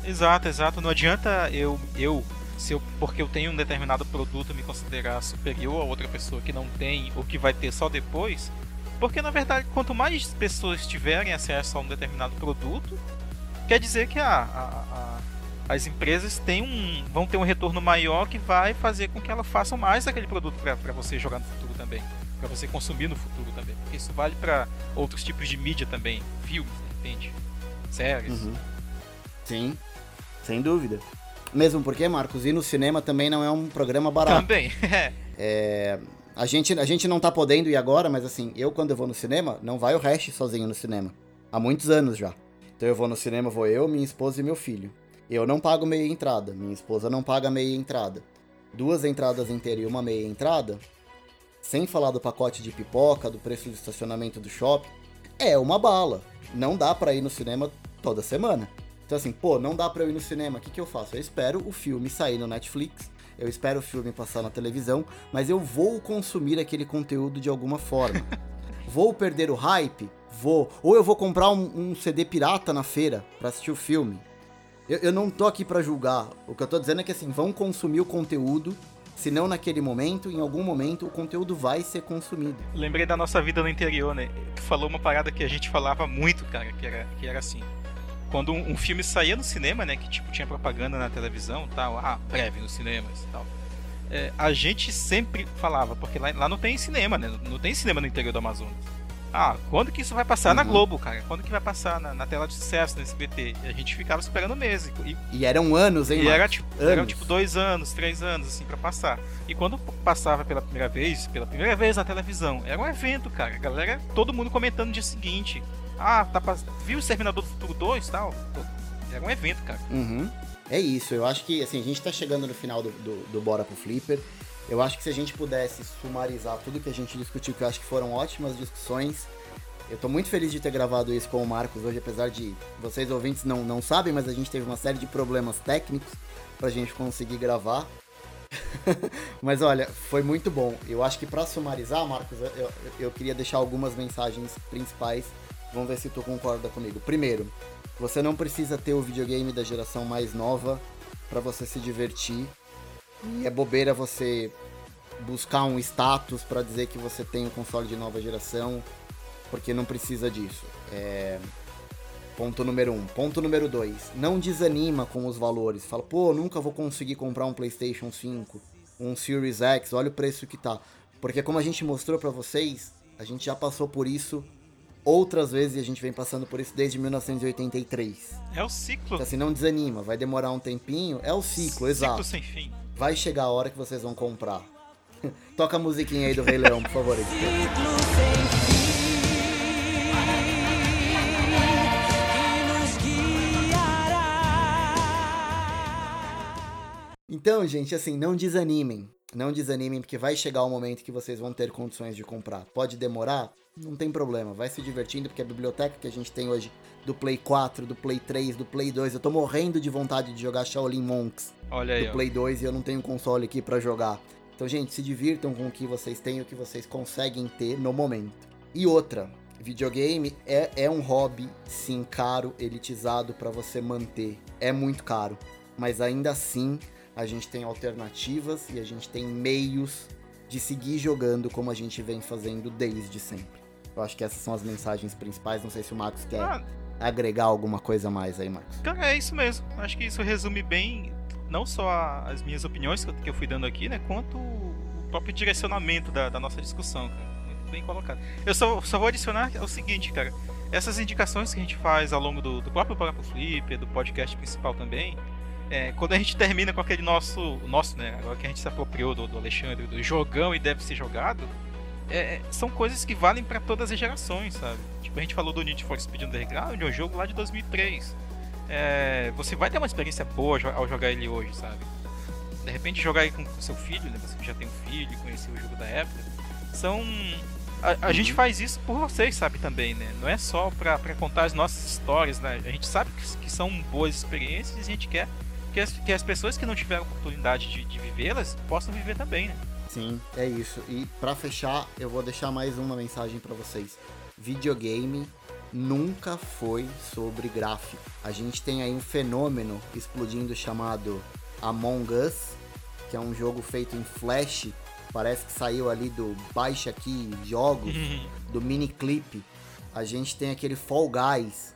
Exato, exato. Não adianta eu, eu, se eu, porque eu tenho um determinado produto, me considerar superior a outra pessoa que não tem ou que vai ter só depois. Porque na verdade, quanto mais pessoas tiverem acesso a um determinado produto, quer dizer que a, a, a, as empresas têm um, vão ter um retorno maior que vai fazer com que elas façam mais daquele produto para você jogar no futuro também, para você consumir no futuro também. Porque isso vale para outros tipos de mídia também, filmes, de repente, séries. Uhum. Sim, sem dúvida. Mesmo porque, Marcos, ir no cinema também não é um programa barato. Também, é. é a, gente, a gente não tá podendo ir agora, mas assim, eu quando eu vou no cinema, não vai o resto sozinho no cinema. Há muitos anos já. Então eu vou no cinema, vou eu, minha esposa e meu filho. Eu não pago meia entrada, minha esposa não paga meia entrada. Duas entradas inteiras e uma meia entrada, sem falar do pacote de pipoca, do preço do estacionamento do shopping, é uma bala. Não dá para ir no cinema toda semana. Então, assim, pô, não dá pra eu ir no cinema, o que, que eu faço? Eu espero o filme sair no Netflix, eu espero o filme passar na televisão, mas eu vou consumir aquele conteúdo de alguma forma. vou perder o hype? Vou. Ou eu vou comprar um, um CD pirata na feira para assistir o filme. Eu, eu não tô aqui para julgar. O que eu tô dizendo é que, assim, vão consumir o conteúdo se não naquele momento, em algum momento o conteúdo vai ser consumido. Lembrei da nossa vida no interior, né? Tu falou uma parada que a gente falava muito, cara, que era, que era assim quando um, um, filme saía no cinema, né, que tipo tinha propaganda na televisão, tal, ah, breve nos cinemas e tal. É, a gente sempre falava, porque lá, lá, não tem cinema, né? Não tem cinema no interior do Amazonas. Ah, quando que isso vai passar uhum. na Globo, cara? Quando que vai passar na, na tela de sucesso no SBT? E a gente ficava esperando meses. E, e eram anos, hein? E era tipo, anos. eram tipo dois anos, três anos, assim, para passar. E quando passava pela primeira vez, pela primeira vez na televisão, era um evento, cara. A galera, todo mundo comentando no dia seguinte. Ah, tá viu o Exterminador do Futuro 2 e tal? Era um evento, cara. Uhum. É isso, eu acho que assim, a gente tá chegando no final do, do, do Bora pro Flipper. Eu acho que se a gente pudesse sumarizar tudo que a gente discutiu, que eu acho que foram ótimas discussões. Eu tô muito feliz de ter gravado isso com o Marcos hoje, apesar de vocês ouvintes não, não sabem, mas a gente teve uma série de problemas técnicos pra gente conseguir gravar. mas olha, foi muito bom. Eu acho que para sumarizar, Marcos, eu, eu queria deixar algumas mensagens principais Vamos ver se tu concorda comigo. Primeiro, você não precisa ter o videogame da geração mais nova para você se divertir. E é bobeira você buscar um status para dizer que você tem um console de nova geração, porque não precisa disso. É... Ponto número um. Ponto número dois. Não desanima com os valores. Fala, pô, nunca vou conseguir comprar um PlayStation 5, um Series X, olha o preço que tá. Porque como a gente mostrou para vocês, a gente já passou por isso outras vezes e a gente vem passando por isso desde 1983. É o ciclo. Então, assim, não desanima, vai demorar um tempinho, é o ciclo, ciclo exato. sem fim. Vai chegar a hora que vocês vão comprar. Toca a musiquinha aí do Rei Leão, por favor. Ciclo sem fim. Então, gente, assim, não desanimem. Não desanimem, porque vai chegar o momento que vocês vão ter condições de comprar. Pode demorar? Não tem problema. Vai se divertindo, porque a biblioteca que a gente tem hoje do Play 4, do Play 3, do Play 2, eu tô morrendo de vontade de jogar Shaolin Monks Olha aí, do Play 2 e eu não tenho console aqui para jogar. Então, gente, se divirtam com o que vocês têm, o que vocês conseguem ter no momento. E outra, videogame é, é um hobby, sim, caro, elitizado para você manter. É muito caro. Mas ainda assim, a gente tem alternativas e a gente tem meios de seguir jogando como a gente vem fazendo desde sempre. Eu acho que essas são as mensagens principais. Não sei se o Marcos quer ah, agregar alguma coisa mais aí, Marcos. Cara, é isso mesmo. Acho que isso resume bem não só as minhas opiniões que eu fui dando aqui, né? Quanto o próprio direcionamento da, da nossa discussão, cara. Muito bem colocado. Eu só, só vou adicionar o seguinte, cara. Essas indicações que a gente faz ao longo do, do próprio Papo Flip, do podcast principal também, é, quando a gente termina com aquele nosso, nosso, né, agora que a gente se apropriou do, do Alexandre, do jogão e deve ser jogado, é, é são coisas que valem para todas as gerações, sabe? Tipo, a gente falou do Need for Speed Underground, é um jogo lá de 2003. É, você vai ter uma experiência boa ao jogar ele hoje, sabe? De repente jogar aí com seu filho, né? Você que já tem um filho, conheceu o jogo da época. São a, a, gente uhum. faz isso por vocês, sabe, também, né? Não é só pra, pra contar as nossas histórias, né? A gente sabe que, que são boas experiências e a gente quer que as, que as pessoas que não tiveram oportunidade de, de vivê-las possam viver também, né? Sim, é isso. E para fechar, eu vou deixar mais uma mensagem para vocês. Videogame nunca foi sobre gráfico. A gente tem aí um fenômeno explodindo chamado Among Us, que é um jogo feito em Flash Parece que saiu ali do baixa aqui jogos, do mini clip. A gente tem aquele Fall Guys.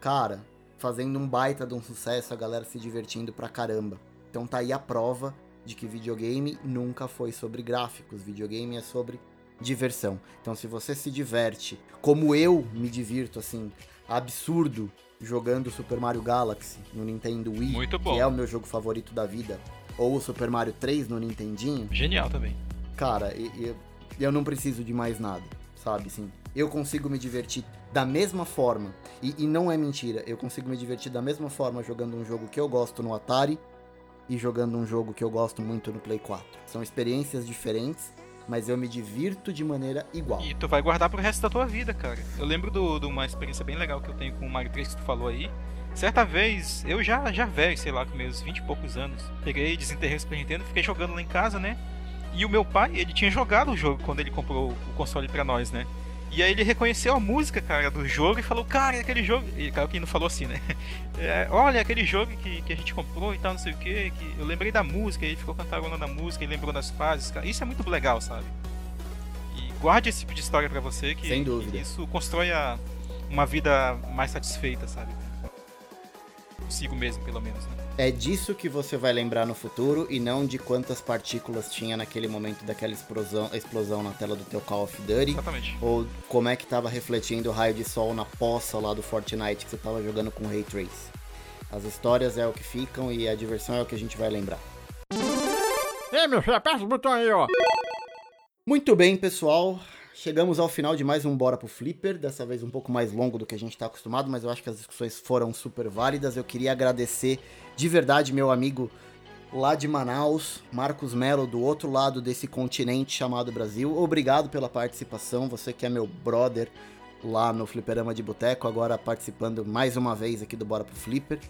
Cara, fazendo um baita de um sucesso, a galera se divertindo pra caramba. Então tá aí a prova de que videogame nunca foi sobre gráficos. Videogame é sobre diversão. Então se você se diverte, como eu me divirto assim, absurdo jogando Super Mario Galaxy no Nintendo Wii, que é o meu jogo favorito da vida, ou o Super Mario 3 no Nintendinho, Genial também. cara, e- e- eu não preciso de mais nada, sabe? Assim, eu consigo me divertir da mesma forma, e, e não é mentira, eu consigo me divertir da mesma forma jogando um jogo que eu gosto no Atari e jogando um jogo que eu gosto muito no Play 4. São experiências diferentes, mas eu me divirto de maneira igual. E tu vai guardar pro resto da tua vida, cara. Eu lembro de uma experiência bem legal que eu tenho com o Mario 3 que tu falou aí. Certa vez, eu já, já velho, sei lá, com meus 20 e poucos anos, peguei, desenterrei o Super Nintendo, fiquei jogando lá em casa, né? E o meu pai, ele tinha jogado o jogo quando ele comprou o console pra nós, né? E aí ele reconheceu a música, cara, do jogo e falou, cara, é aquele jogo. E claro que não falou assim, né? É, olha, aquele jogo que, que a gente comprou e tal, não sei o que, que eu lembrei da música, ele ficou cantarolando a música e lembrou das fases, cara. Isso é muito legal, sabe? E guarde esse tipo de história pra você que, Sem dúvida. que isso constrói a- uma vida mais satisfeita, sabe? Consigo mesmo, pelo menos, né? É disso que você vai lembrar no futuro e não de quantas partículas tinha naquele momento daquela explosão, explosão na tela do teu Call of Duty. Exatamente. Ou como é que tava refletindo o raio de sol na poça lá do Fortnite que você tava jogando com Ray Trace. As histórias é o que ficam e a diversão é o que a gente vai lembrar. Ei, meu filho, aperta o botão aí, ó. Muito bem, pessoal. Chegamos ao final de mais um Bora pro Flipper, dessa vez um pouco mais longo do que a gente está acostumado, mas eu acho que as discussões foram super válidas. Eu queria agradecer de verdade meu amigo lá de Manaus, Marcos Melo, do outro lado desse continente chamado Brasil. Obrigado pela participação, você que é meu brother lá no Fliperama de Boteco, agora participando mais uma vez aqui do Bora pro Flipper.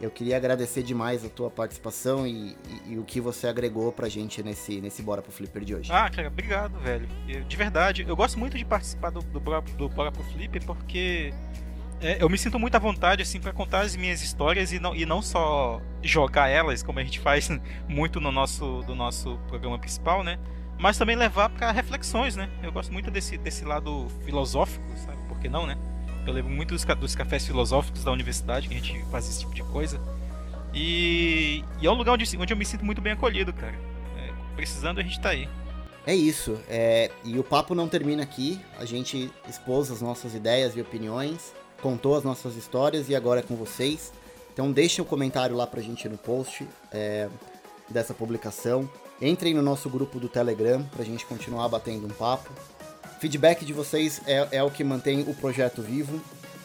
Eu queria agradecer demais a tua participação e, e- e o que você agregou pra gente nesse, nesse Bora pro Flipper de hoje. Ah, cara, obrigado, velho. De verdade, eu gosto muito de participar do, do, Bora- do Bora pro Flip porque é, eu me sinto muito à vontade, assim, pra contar as minhas histórias e não, e não só jogar elas, como a gente faz muito no nosso, do nosso programa principal, né? Mas também levar pra reflexões, né? Eu gosto muito desse, desse lado filosófico, sabe? Por que não, né? Eu lembro muito dos, dos cafés filosóficos da universidade, que a gente faz esse tipo de coisa. E, e é um lugar onde, onde eu me sinto muito bem acolhido, cara. É, precisando, a gente tá aí. É isso. é, e o papo não termina aqui. A gente expôs as nossas ideias e opiniões, contou as nossas histórias e agora é com vocês. Então deixem um comentário lá pra gente no post é, dessa publicação. Entrem no nosso grupo do Telegram pra gente continuar batendo um papo. Feedback de vocês é, é o que mantém o projeto vivo.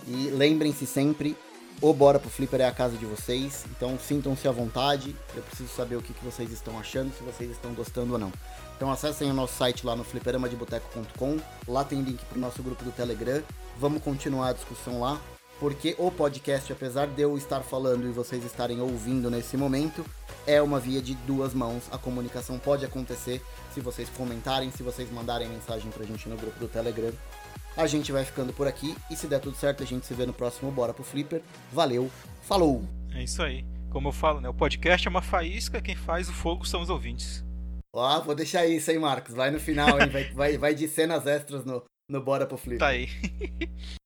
E lembrem-se sempre, o Bora pro Flipper é a casa de vocês. Então sintam-se à vontade. Eu preciso saber o que, que vocês estão achando, se vocês estão gostando ou não. Então acessem o nosso site lá no fliperamadeboteco.com. Lá tem link pro nosso grupo do Telegram. Vamos continuar a discussão lá. Porque o podcast, apesar de eu estar falando e vocês estarem ouvindo nesse momento, é uma via de duas mãos. A comunicação pode acontecer se vocês comentarem, se vocês mandarem mensagem pra gente no grupo do Telegram. A gente vai ficando por aqui e se der tudo certo, a gente se vê no próximo Bora pro Flipper. Valeu, falou! É isso aí. Como eu falo, né? O podcast é uma faísca, quem faz o fogo são os ouvintes. Ó, vou deixar isso, hein, Marcos? Vai no final, hein? Vai, vai, vai de cenas extras no, no Bora pro Flipper. Tá aí.